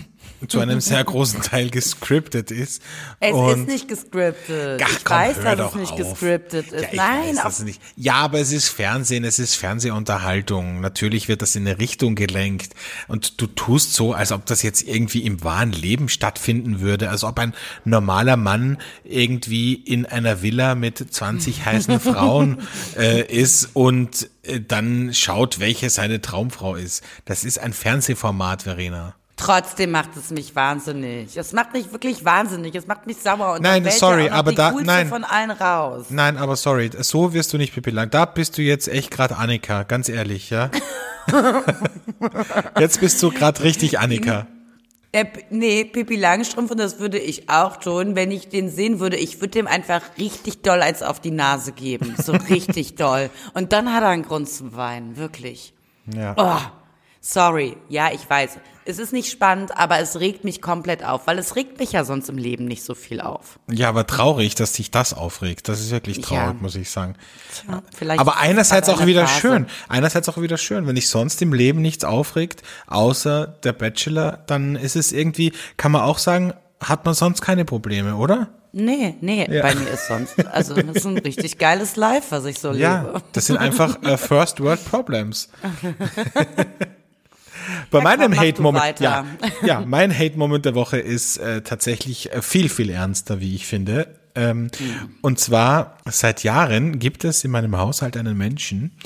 zu einem sehr großen Teil gescriptet ist. Es und ist nicht gescriptet. Ach, ich komm, weiß, dass es nicht auf. gescriptet ist. Ja, ich Nein, weiß, nicht. Ja, aber es ist Fernsehen, es ist Fernsehunterhaltung. Natürlich wird das in eine Richtung gelenkt. Und du tust so, als ob das jetzt irgendwie im wahren Leben stattfinden würde, als ob ein normaler Mann irgendwie in einer Villa mit 20 heißen Frauen äh, ist und äh, dann schaut, welche seine Traumfrau ist. Das ist ein Fernsehformat, Verena. Trotzdem macht es mich wahnsinnig. Es macht mich wirklich wahnsinnig. Es macht mich sauer. Und Nein, sorry, er aber da- nein. von allen raus. Nein, aber sorry, so wirst du nicht Pippi Lang. Da bist du jetzt echt gerade Annika, ganz ehrlich, ja? jetzt bist du gerade richtig Annika. Äh, nee, Pippi Langstrumpf, und das würde ich auch tun, wenn ich den sehen würde. Ich würde dem einfach richtig doll eins auf die Nase geben. So richtig doll. Und dann hat er einen Grund zum Weinen. Wirklich. Ja. Oh, sorry. Ja, ich weiß. Es ist nicht spannend, aber es regt mich komplett auf, weil es regt mich ja sonst im Leben nicht so viel auf. Ja, aber traurig, dass dich das aufregt. Das ist wirklich traurig, Ja. muss ich sagen. Tja, vielleicht Aber einerseits auch wieder Phase. schön. Einerseits auch wieder schön. Wenn dich sonst im Leben nichts aufregt, außer der Bachelor, dann ist es irgendwie, kann man auch sagen, hat man sonst keine Probleme, oder? Nee, nee, bei mir ist sonst, also das ist ein richtig geiles Live, was ich so Ja, lebe. das sind einfach äh, First World Problems. Bei Ja, meinem Hate-Moment, ja, ja, mein Hate-Moment der Woche ist äh, tatsächlich äh, viel, viel ernster, wie ich finde. Ähm, Und zwar, seit Jahren gibt es in meinem Haushalt einen Menschen,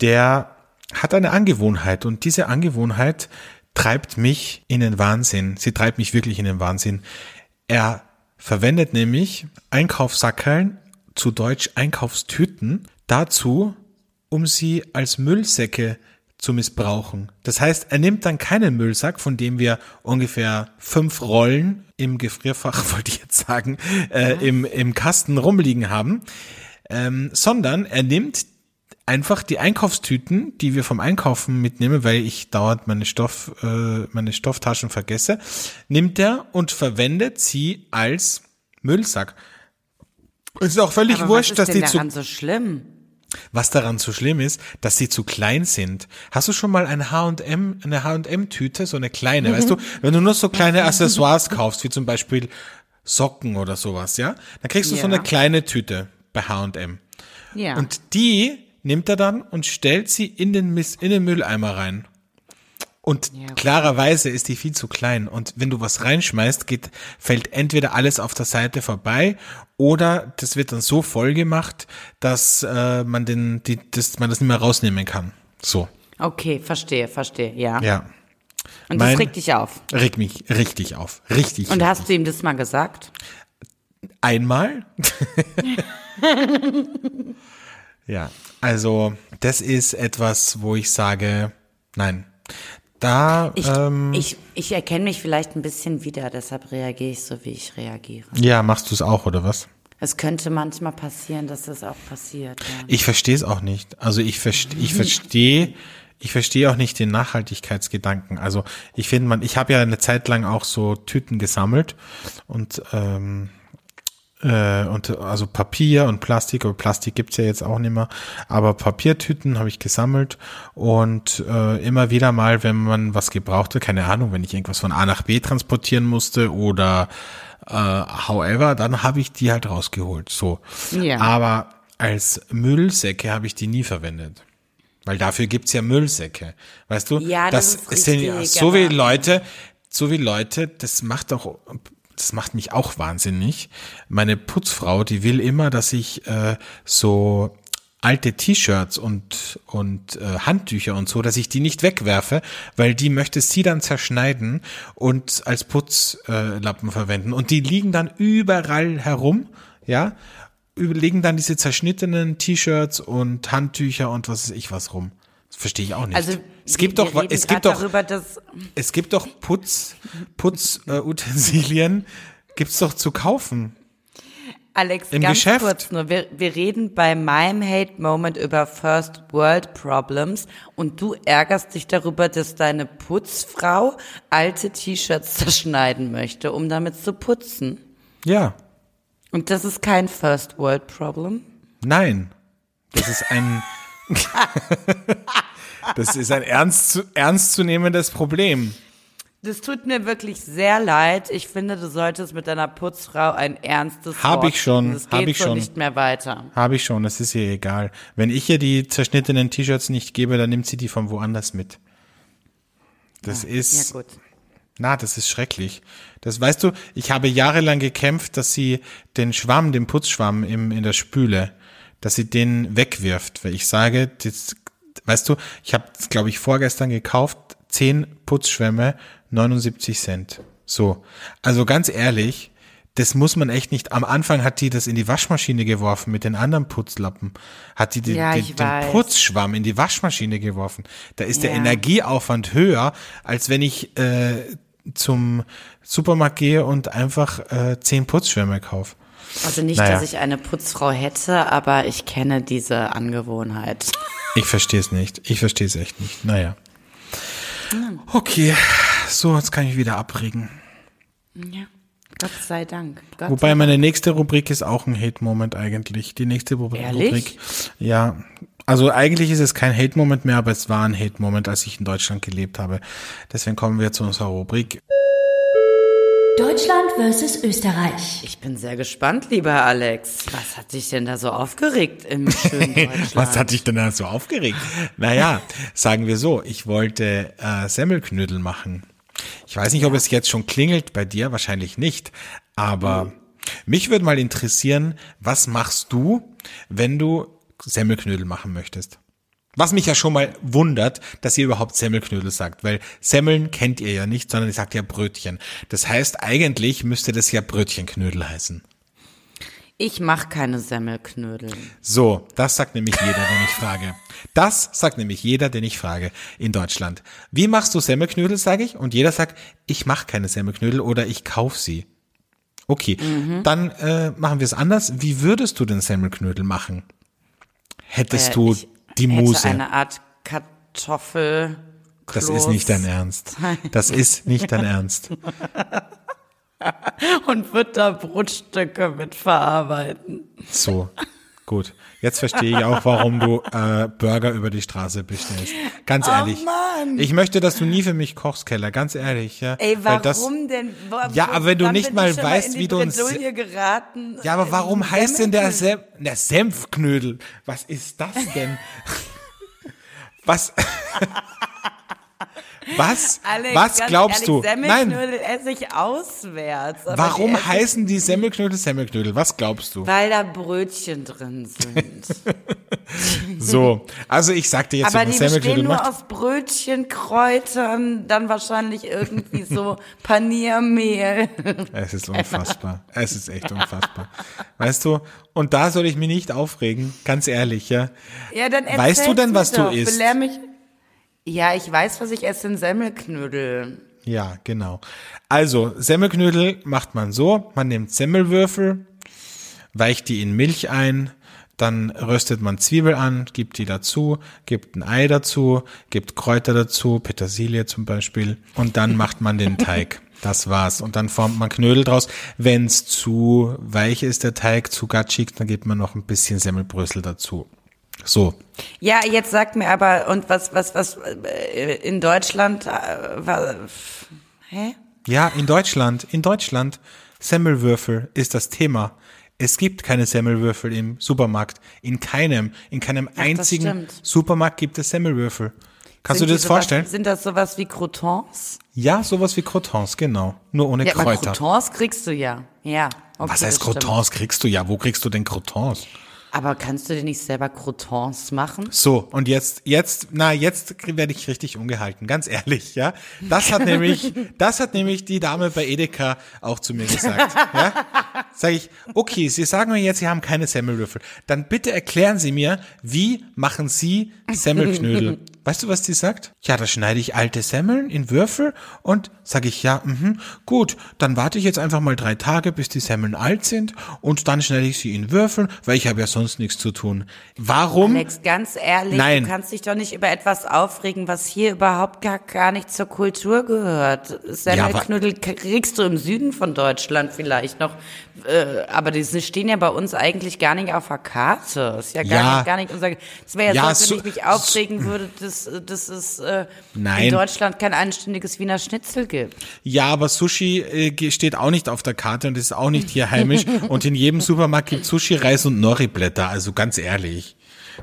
der hat eine Angewohnheit und diese Angewohnheit treibt mich in den Wahnsinn. Sie treibt mich wirklich in den Wahnsinn. Er verwendet nämlich Einkaufssackeln, zu Deutsch Einkaufstüten, dazu, um sie als Müllsäcke zu missbrauchen. Das heißt, er nimmt dann keinen Müllsack, von dem wir ungefähr fünf Rollen im Gefrierfach, wollte ich jetzt sagen, äh, im, im Kasten rumliegen haben, ähm, sondern er nimmt einfach die Einkaufstüten, die wir vom Einkaufen mitnehmen, weil ich dauernd meine Stoff, äh, meine Stofftaschen vergesse, nimmt er und verwendet sie als Müllsack. Es ist auch völlig Aber wurscht, was ist dass denn die zu daran so schlimm? Was daran so schlimm ist, dass sie zu klein sind. Hast du schon mal ein H&M, eine H&M-Tüte, so eine kleine, weißt du? Wenn du nur so kleine Accessoires kaufst, wie zum Beispiel Socken oder sowas, ja? Dann kriegst du so Ja. eine kleine Tüte bei H&M. Ja. Und die nimmt er dann und stellt sie in den, Mist, in den Mülleimer rein. Und Ja, okay. klarerweise ist die viel zu klein. Und wenn du was reinschmeißt, geht, fällt entweder alles auf der Seite vorbei oder das wird dann so voll gemacht, dass äh, man den, die, dass man das nicht mehr rausnehmen kann. So, Okay, verstehe, verstehe, ja. ja. Und mein- das regt dich auf. Regt mich richtig auf. Richtig. Und hast du ihm das mal gesagt? Einmal? ja, also das ist etwas, wo ich sage, nein. Da, Ich, ähm, ich, ich erkenne mich vielleicht ein bisschen wieder, deshalb reagiere ich so, wie ich reagiere. ja, machst du es auch, oder was? Es könnte manchmal passieren, dass das auch passiert. Ja. Ich verstehe es auch nicht. Also ich verstehe, ich verstehe, ich verstehe auch nicht den Nachhaltigkeitsgedanken. Also ich finde man, ich habe ja eine Zeit lang auch so Tüten gesammelt und ähm, äh, und also Papier und Plastik, aber Plastik gibt's ja jetzt auch nicht mehr. Aber Papiertüten habe ich gesammelt und äh, immer wieder mal, wenn man was gebrauchte, keine Ahnung, wenn ich irgendwas von A nach B transportieren musste oder äh, however, dann habe ich die halt rausgeholt. So. Ja. Aber als Müllsäcke habe ich die nie verwendet. Weil dafür gibt's ja Müllsäcke. Weißt du? Ja, das ist es sind ja richtig, so wie aber- Leute, so wie Leute, das macht auch, das macht mich auch wahnsinnig. Meine Putzfrau, die will immer, dass ich äh, so alte T-Shirts und und äh, Handtücher und so, dass ich die nicht wegwerfe, weil die möchte sie dann zerschneiden und als Putzlappen äh, verwenden und die liegen dann überall herum, ja, überlegen dann diese zerschnittenen T-Shirts und Handtücher und was weiß ich was rum. Das verstehe ich auch nicht. Also es gibt wir, doch, wir es gibt doch, darüber, dass es gibt doch Putz, Putzutensilien, äh, gibt's doch zu kaufen. Alex, Im ganz Geschäft. kurz nur, wir, wir reden bei meinem Hate Moment über First World Problems und du ärgerst dich darüber, dass deine Putzfrau alte T-Shirts zerschneiden möchte, um damit zu putzen. Ja, Und das ist kein First World Problem. nein. Das ist ein, das ist ein ernst zu, ernstzunehmendes Problem. Das tut mir wirklich sehr leid. Ich finde, du solltest mit deiner Putzfrau ein ernstes Hab Wort ich schon. Das hab ich schon. nicht mehr weiter. Habe ich schon, das ist ihr egal. Wenn ich ihr die zerschnittenen T-Shirts nicht gebe, dann nimmt sie die von woanders mit. Das ist, Ja gut. Na, das ist schrecklich. Das weißt du, ich habe jahrelang gekämpft, dass sie den Schwamm, den Putzschwamm im, in der Spüle, dass sie den wegwirft, weil ich sage, das, weißt du, ich habe, glaube ich, vorgestern gekauft, zehn Putzschwämme, 79 Cent. So. Also ganz ehrlich, das muss man echt nicht. Am Anfang hat die das in die Waschmaschine geworfen mit den anderen Putzlappen. Hat die den, Ja, den, den. Putzschwamm in die Waschmaschine geworfen. Da ist der Ja. Energieaufwand höher, als wenn ich äh, zum Supermarkt gehe und einfach äh, zehn Putzschwämme kaufe. Also nicht, Naja. dass ich eine Putzfrau hätte, aber ich kenne diese Angewohnheit. Ich verstehe es nicht. Ich verstehe es echt nicht. Naja. Okay, so, jetzt kann ich wieder abregen. Ja. Gott sei Dank. Gott Wobei meine nächste Rubrik ist auch ein Hate-Moment eigentlich. Die nächste Rubri- Ehrlich? Rubrik. Ja. Also eigentlich ist es kein Hate-Moment mehr, aber es war ein Hate-Moment, als ich in Deutschland gelebt habe. Deswegen kommen wir zu unserer Rubrik. Deutschland versus Österreich. Ich bin sehr gespannt, lieber Alex. Was hat dich denn da so aufgeregt im schönen Deutschland? Was hat dich denn da so aufgeregt? Naja, sagen wir so, ich wollte äh, Semmelknödel machen. Ich weiß nicht, ob es jetzt schon klingelt bei dir, wahrscheinlich nicht. Aber mich würde mal interessieren, was machst du, wenn du Semmelknödel machen möchtest? Was mich ja schon mal wundert, dass ihr überhaupt Semmelknödel sagt, weil Semmeln kennt ihr ja nicht, sondern ihr sagt ja Brötchen. Das heißt, eigentlich müsste das ja Brötchenknödel heißen. Ich mache keine Semmelknödel. So, das sagt nämlich jeder, den ich frage. Das sagt nämlich jeder, den ich frage in Deutschland. Wie machst du Semmelknödel, sage ich? Und jeder sagt, ich mache keine Semmelknödel oder ich kauf sie. Okay, dann äh, machen wir es anders. Wie würdest du den Semmelknödel machen? Hättest Äh, du ich die Muse? eine Art Kartoffel. Das ist nicht dein Ernst. Das ist nicht dein Ernst. Und wird da Brotstücke mit verarbeiten. So, Gut, jetzt verstehe ich auch, warum du äh, Burger über die Straße bestellst. Ganz ehrlich. Oh Mann. Ich möchte, dass du nie für mich kochst, Keller. Ganz ehrlich, ja. Ey, warum das, denn? Wo, Ja, aber wenn du nicht mal weißt, wie du Bredouille geraten. Ja, aber warum Äh, heißt denn der? Senf, der Senfknödel? Was ist das denn? Was? Was? Alex, was glaubst ehrlich, du? Nein. Semmelknödel esse ich auswärts. die Warum ich- heißen die Semmelknödel Semmelknödel? Was glaubst du? Weil da Brötchen drin sind. So, also ich sagte jetzt, aber wenn die Semmelknödel nur macht. aus Brötchen, Kräutern, dann wahrscheinlich irgendwie so Paniermehl. Es ist unfassbar. Es ist echt unfassbar. Weißt du? Und da soll ich mich nicht aufregen, ganz ehrlich, ja. Ja, dann Weißt du denn, was du isst? Belehr mich. Ja, ich weiß, was ich esse, in Semmelknödel. Ja, genau. Also, Semmelknödel macht man so, man nimmt Semmelwürfel, weicht die in Milch ein, dann röstet man Zwiebel an, gibt die dazu, gibt ein Ei dazu, gibt Kräuter dazu, Petersilie zum Beispiel, und dann macht man den Teig. Das war's. Und dann formt man Knödel draus. Wenn's zu weich ist, der Teig, zu gatschig, dann gibt man noch ein bisschen Semmelbrösel dazu. So. Ja, jetzt sagt mir aber, und was, was, was, äh, in Deutschland, äh, war, hä? Ja, in Deutschland, in Deutschland, Semmelwürfel ist das Thema. Es gibt keine Semmelwürfel im Supermarkt. In keinem, in keinem das einzigen. Supermarkt gibt es Semmelwürfel. Kannst Sind du dir das sowas- vorstellen? Sind das sowas wie Croutons? Ja, sowas wie Crotons, genau. Nur ohne Ja, aber Kräuter. Croutons kriegst du ja. Ja. Okay, Was heißt. Crotons kriegst du? Ja, wo kriegst du denn Crotons? Aber kannst du dir nicht selber Croutons machen? So, und jetzt, jetzt, na, jetzt werde ich richtig ungehalten, ganz ehrlich, ja. Das hat nämlich, das hat nämlich die Dame bei Edeka auch zu mir gesagt, ja. Sag ich, okay, Sie sagen mir jetzt, Sie haben keine Semmelwürfel. Dann bitte erklären Sie mir, wie machen Sie Semmelknödel? Weißt du, was die sagt? Ja, da schneide ich alte Semmeln in Würfel und sage ich, ja, mhm, gut, dann warte ich jetzt einfach mal drei Tage, bis die Semmeln alt sind und dann schneide ich sie in Würfeln, weil ich habe ja sonst nichts zu tun. Warum? Alex, ganz ehrlich, Nein. du kannst dich doch nicht über etwas aufregen, was hier überhaupt gar, gar nicht zur Kultur gehört. Semmelknödel kriegst du im Süden von Deutschland vielleicht noch, äh, aber die stehen ja bei uns eigentlich gar nicht auf der Karte. Ist ja gar Ja. nicht, gar nicht unser, es wäre ja, Ja, so, wenn so- ich mich aufregen würde, dass, dass es äh, Nein. in Deutschland kein anständiges Wiener Schnitzel gibt. Ja, aber Sushi äh, steht auch nicht auf der Karte und ist auch nicht hier heimisch. und in jedem Supermarkt gibt Sushi, Reis und Nori-Blätter. Also ganz ehrlich,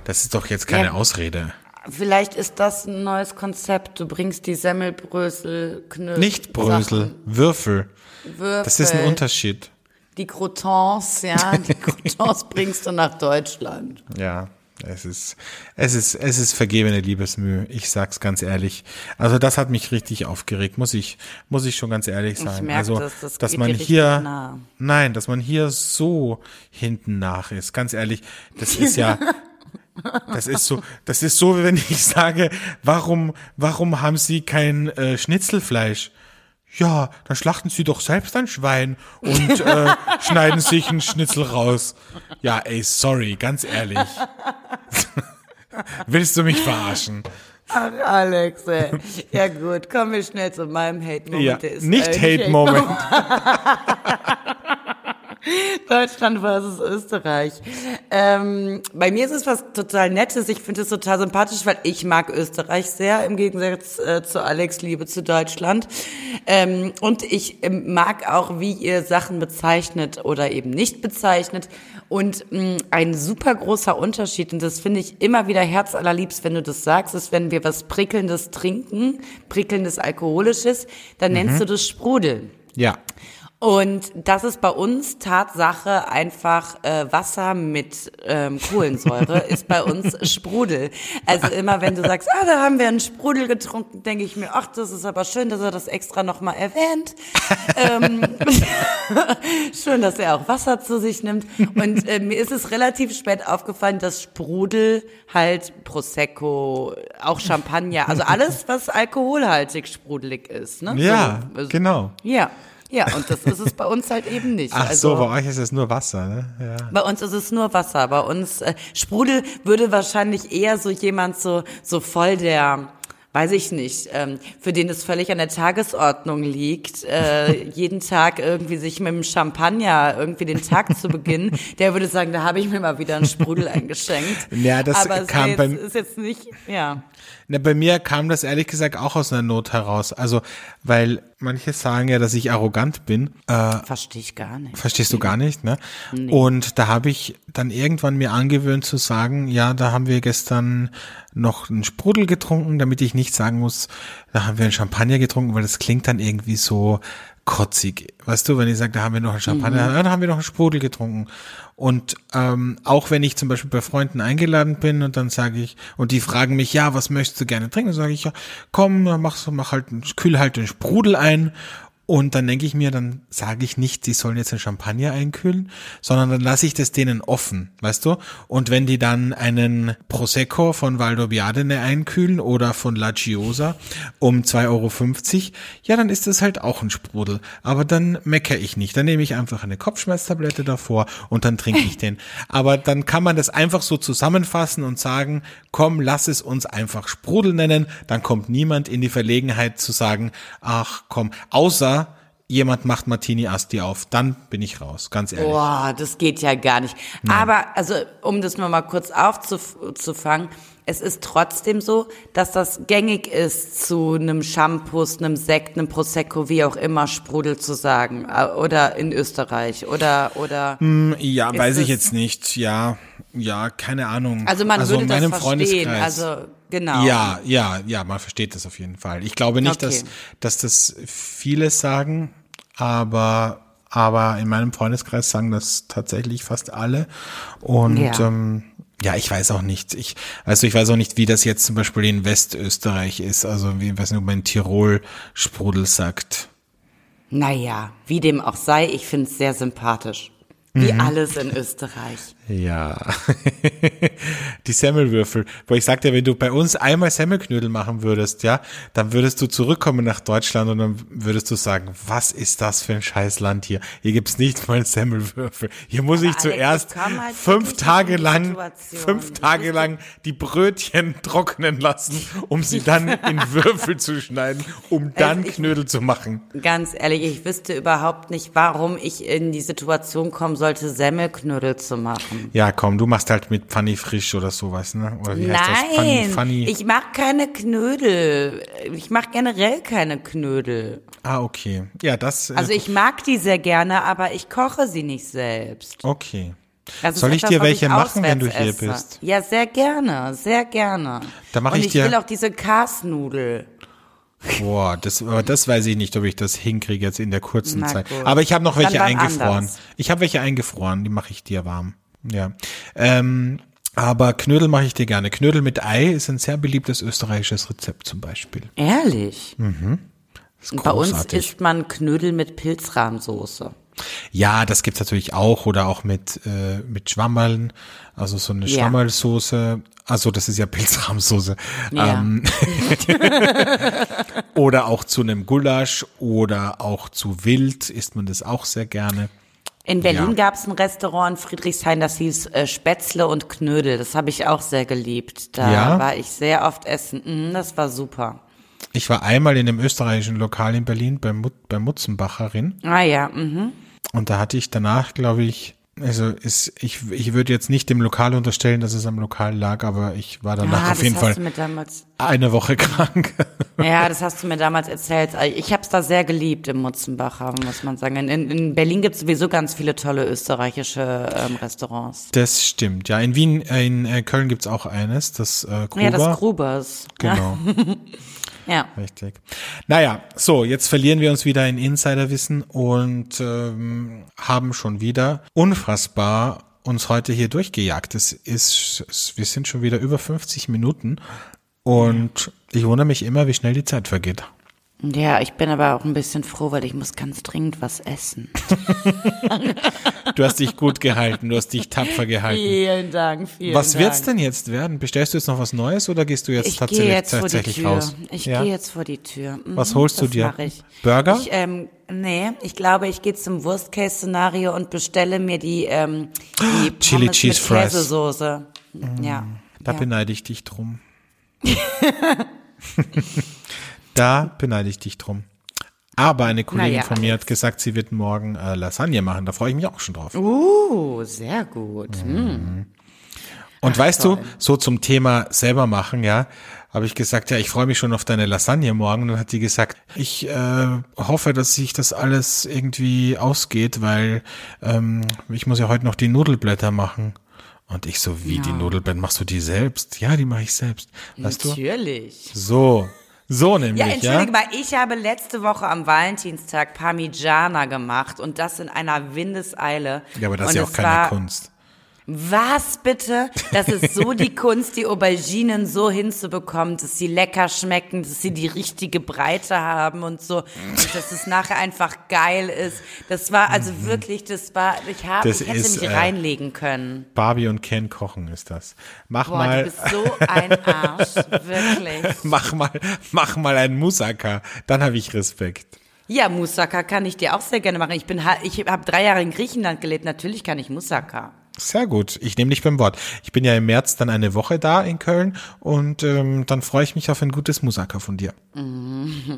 das ist doch jetzt keine Ja. Ausrede. Vielleicht ist das ein neues Konzept. Du bringst die Semmelbrösel, Knödel. Nicht Brösel, Würfel. Würfel. Das ist ein Unterschied. Die Croutons, ja, die Croutons bringst du nach Deutschland. Ja, es ist, es ist, es ist vergebene Liebesmühe. Ich sag's ganz ehrlich. Also das hat mich richtig aufgeregt, muss ich, muss ich schon ganz ehrlich sagen. merke also, das, das dass man hier, nah. nein, dass man hier so hinten nach ist. Ganz ehrlich, das ist ja, das ist so, das ist so, wenn ich sage, warum, warum haben Sie kein äh, Schnitzelfleisch? Ja, dann schlachten Sie doch selbst ein Schwein und äh, schneiden sich einen Schnitzel raus. Ja, ey, sorry, ganz ehrlich. Willst du mich verarschen? Ach, Alex, ey. Ja gut, kommen wir schnell zu meinem Hate-Moment. Ja, nicht Hate-Moment. Deutschland versus Österreich. Ähm, bei mir ist es was total Nettes. Ich finde es total sympathisch, weil ich mag Österreich sehr, im Gegensatz äh, zu Alex Liebe zu Deutschland. Ähm, und ich ähm, mag auch, wie ihr Sachen bezeichnet oder eben nicht bezeichnet. Und mh, ein super großer Unterschied, und das finde ich immer wieder herzallerliebst, wenn du das sagst, ist, wenn wir was Prickelndes trinken, Prickelndes Alkoholisches, dann nennst du das Sprudel. Ja. Und das ist bei uns Tatsache einfach äh, Wasser mit ähm, Kohlensäure, ist bei uns Sprudel. Also immer wenn du sagst, ah, da haben wir einen Sprudel getrunken, denke ich mir, ach, das ist aber schön, dass er das extra nochmal erwähnt. ähm, schön, dass er auch Wasser zu sich nimmt. Und äh, mir ist es relativ spät aufgefallen, dass Sprudel halt Prosecco, auch Champagner, also alles, was alkoholhaltig sprudelig ist. Ne? Ja, So, also- genau. ja, ja, und das ist es bei uns halt eben nicht. Ach also, so, bei euch ist es nur Wasser, ne? Ja. bei uns ist es nur Wasser. Bei uns äh, Sprudel würde wahrscheinlich eher so jemand so so voll der weiß ich nicht, ähm, für den es völlig an der Tagesordnung liegt, äh, jeden Tag irgendwie sich mit dem Champagner irgendwie den Tag zu beginnen, der würde sagen, da habe ich mir mal wieder einen Sprudel eingeschenkt. Ja, das Aber es kam ist, jetzt, ist jetzt nicht, ja. Na, bei mir kam das ehrlich gesagt auch aus einer Not heraus. Also, weil manche sagen ja, dass ich arrogant bin. Äh, Verstehe ich gar nicht. Verstehst du gar nicht, ne? Und da habe ich dann irgendwann mir angewöhnt zu sagen, ja, da haben wir gestern noch einen Sprudel getrunken, damit ich nicht sagen muss, da haben wir einen Champagner getrunken, weil das klingt dann irgendwie so kotzig. Weißt du, wenn ich sage, da haben wir noch einen Champagner, ja, da haben wir noch einen Sprudel getrunken. Und ähm, auch wenn ich zum Beispiel bei Freunden eingeladen bin und dann sage ich, und die fragen mich, ja, was möchtest du gerne trinken? Dann sage ich, ja, komm, mach, so- mach halt, kühl halt den Sprudel ein und dann denke ich mir, dann sage ich nicht, die sollen jetzt einen Champagner einkühlen, sondern dann lasse ich das denen offen, weißt du? Und wenn die dann einen Prosecco von Valdobbiadene einkühlen oder von La Giosa um 2,50 Euro, ja, dann ist das halt auch ein Sprudel. Aber dann meckere ich nicht. Dann nehme ich einfach eine Kopfschmerztablette davor und dann trinke ich den. Aber dann kann man das einfach so zusammenfassen und sagen, komm, lass es uns einfach Sprudel nennen. Dann kommt niemand in die Verlegenheit zu sagen, ach komm, außer jemand macht Martini Asti auf, dann bin ich raus, ganz ehrlich. Boah, das geht ja gar nicht. Aber, also, um das nur mal kurz aufzufangen, es ist trotzdem so, dass das gängig ist, zu einem Shampoos, einem Sekt, einem Prosecco, wie auch immer, Sprudel zu sagen. Äh, Oder in Österreich. Oder, oder. Ja, Ist weiß ich das- jetzt nicht. Ja, ja, keine Ahnung. Also man in würde das meinem verstehen. Freundeskreis- Also, genau. Ja, ja, ja, man versteht das auf jeden Fall. Ich glaube nicht, dass, Okay. dass das viele sagen, aber, aber in meinem Freundeskreis sagen das tatsächlich fast alle. Und Ja. ähm, ja, ich weiß auch nicht. Ich, also ich weiß auch nicht, wie das jetzt zum Beispiel in Westösterreich ist. Also wie, weiß nicht, ob man in Tirol Sprudel sagt. Naja, wie dem auch sei, ich finde es sehr sympathisch. Wie Mhm. alles in Österreich. Ja, die Semmelwürfel. Wo ich sagte, wenn du bei uns einmal Semmelknödel machen würdest, ja, dann würdest du zurückkommen nach Deutschland und dann würdest du sagen, was ist das für ein scheiß Land hier? Hier gibt's nicht mal Semmelwürfel. Hier muss ich Alex, zuerst halt fünf Tage lang, fünf Tage lang die Brötchen trocknen lassen, um sie dann in Würfel zu schneiden, um dann ich- Knödel zu machen. Ganz ehrlich, ich wüsste überhaupt nicht, warum ich in die Situation kommen sollte, Semmelknödel zu machen. Ja, komm, du machst halt mit Pfanny frisch oder sowas, ne? Oder wie heißt das? Pfanny, Nein, Pfanny. ich mag keine Knödel. Ich mag generell keine Knödel. Ah, okay. Ja, das. äh, Also ich mag die sehr gerne, aber ich koche sie nicht selbst. Okay. Ist Soll ich etwas, dir welche machen, wenn du hier esse. bist? Ja, sehr gerne, sehr gerne. Da mach Und ich ich dir- will auch diese Karsnudel. Boah, das, aber das weiß ich nicht, ob ich das hinkriege jetzt in der kurzen Na Zeit. gut. Aber ich habe noch welche eingefroren. anders. Ich habe welche eingefroren, die mache ich dir warm. Ja. Ähm, aber Knödel mache ich dir gerne. Knödel mit Ei ist ein sehr beliebtes österreichisches Rezept zum Beispiel. Ehrlich. Und bei uns isst man Knödel mit Pilzrahmsoße. Ja, das gibt's natürlich auch oder auch mit äh, mit Schwammerln, also so eine Ja. Schwammerlsoße. Also das ist ja Pilzrahmsoße. Ja. Ähm, oder auch zu einem Gulasch oder auch zu Wild isst man das auch sehr gerne. In Berlin Ja. gab es ein Restaurant in Friedrichshain, das hieß äh, Spätzle und Knödel. Das habe ich auch sehr geliebt. Da Ja? war ich sehr oft essen. Mhm, das war super. Ich war einmal in einem österreichischen Lokal in Berlin bei, Mut, bei Mutzenbacherin Ah ja, mhm. und da hatte ich danach, glaube ich, also ist, ich, ich würde jetzt nicht dem Lokal unterstellen, dass es am Lokal lag, aber ich war danach ah, auf jeden Fall eine Woche krank. Ja, das hast du mir damals erzählt. Ich habe es da sehr geliebt im Mutzenbacher, muss man sagen. In, in Berlin gibt es sowieso ganz viele tolle österreichische ähm, Restaurants. Das stimmt, ja. In Wien, äh, in äh, Köln gibt's auch eines, das äh, Gruber. Ja, das Grubers. Genau, Ja. richtig. Naja, so, jetzt verlieren wir uns wieder in Insiderwissen und ähm, haben schon wieder unfassbar uns heute hier durchgejagt. Es ist, wir sind schon wieder über 50 Minuten und ich wundere mich immer, wie schnell die Zeit vergeht. Ja, ich bin aber auch ein bisschen froh, weil ich muss ganz dringend was essen. Du hast dich gut gehalten, du hast dich tapfer gehalten. Vielen Dank, vielen Was Dank. wird's denn jetzt werden? Bestellst du jetzt noch was Neues oder gehst du jetzt Ich tatsächlich, jetzt vor die tatsächlich Tür. raus? Ich Ja? gehe jetzt vor die Tür. Mhm, Was holst du dir? Ich. Burger? Ich, ähm, nee, ich glaube, ich gehe zum Worst-Case-Szenario und bestelle mir die, ähm, die Pommes Chili Cheese mit Fries. Mm. Käsesoße. Ja. Da ja. beneide ich dich drum. da beneide ich dich drum. Aber eine Kollegin Naja, von mir hat gesagt, sie wird morgen äh, Lasagne machen. Da freue ich mich auch schon drauf. Uh, sehr gut. Hm. Und weißt du, so zum Thema selber machen, ja, habe ich gesagt, ja, ich freue mich schon auf deine Lasagne morgen. Und dann hat die gesagt, ich äh, hoffe, dass sich das alles irgendwie ausgeht, weil ähm, ich muss ja heute noch die Nudelblätter machen. Und ich so, wie die Nudelblätter, machst du die selbst? Ja, die mache ich selbst. Weißt du? Natürlich. So, so nämlich, Ja, ja. entschuldige mal, ich habe letzte Woche am Valentinstag Parmigiana gemacht und das in einer Windeseile. Ja, aber das und ist ja auch keine Kunst. Was bitte? Das ist so die Kunst, die Auberginen so hinzubekommen, dass sie lecker schmecken, dass sie die richtige Breite haben und so, und dass es nachher einfach geil ist. Das war also wirklich, das war, ich habe, Mhm. Das ich hätte ist, mich äh, reinlegen können. Barbie und Ken kochen ist das. Mach Boah, mal, du bist so ein Arsch, wirklich. mach mal, mach mal einen Moussaka. Dann habe ich Respekt. Ja, Moussaka kann ich dir auch sehr gerne machen. Ich bin, ich habe drei Jahre in Griechenland gelebt. Natürlich kann ich Moussaka. Sehr gut. Ich nehme dich beim Wort. Ich bin ja im März dann eine Woche da in Köln und ähm, dann freue ich mich auf ein gutes Moussaka von dir.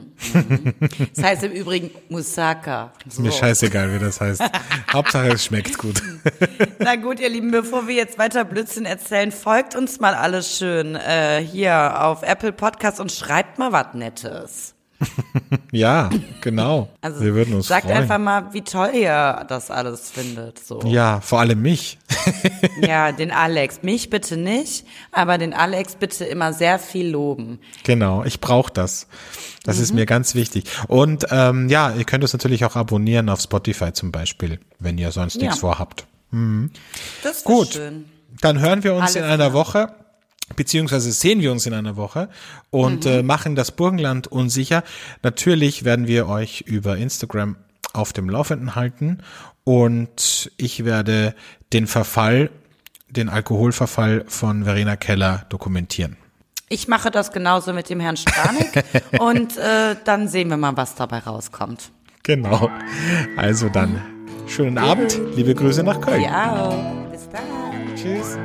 Das heißt im Übrigen Moussaka. Ist mir scheißegal, wie das heißt. Hauptsache es schmeckt gut. Na gut, ihr Lieben, bevor wir jetzt weiter Blödsinn erzählen, folgt uns mal alles schön äh, hier auf Apple Podcast und schreibt mal was Nettes. Ja, genau. Also Wir würden uns sagt freuen. einfach mal, wie toll ihr das alles findet. So. ja, vor allem mich. ja, den Alex. Mich bitte nicht, aber den Alex bitte immer sehr viel loben. Genau, ich brauche das. Das Mhm. ist mir ganz wichtig. Und ähm, ja, ihr könnt es natürlich auch abonnieren auf Spotify zum Beispiel, wenn ihr sonst Ja. nichts vorhabt. Das ist Gut. schön. Dann hören wir uns Alles in einer Woche, beziehungsweise sehen wir uns in einer Woche und Mhm. äh, machen das Burgenland unsicher. Natürlich werden wir euch über Instagram auf dem Laufenden halten und ich werde den Verfall, den Alkoholverfall von Verena Keller dokumentieren. Ich mache das genauso mit dem Herrn Stranik und äh, dann sehen wir mal, was dabei rauskommt. Genau. Also dann, schönen Abend, liebe Grüße nach Köln. Ja, bis dann. Tschüss.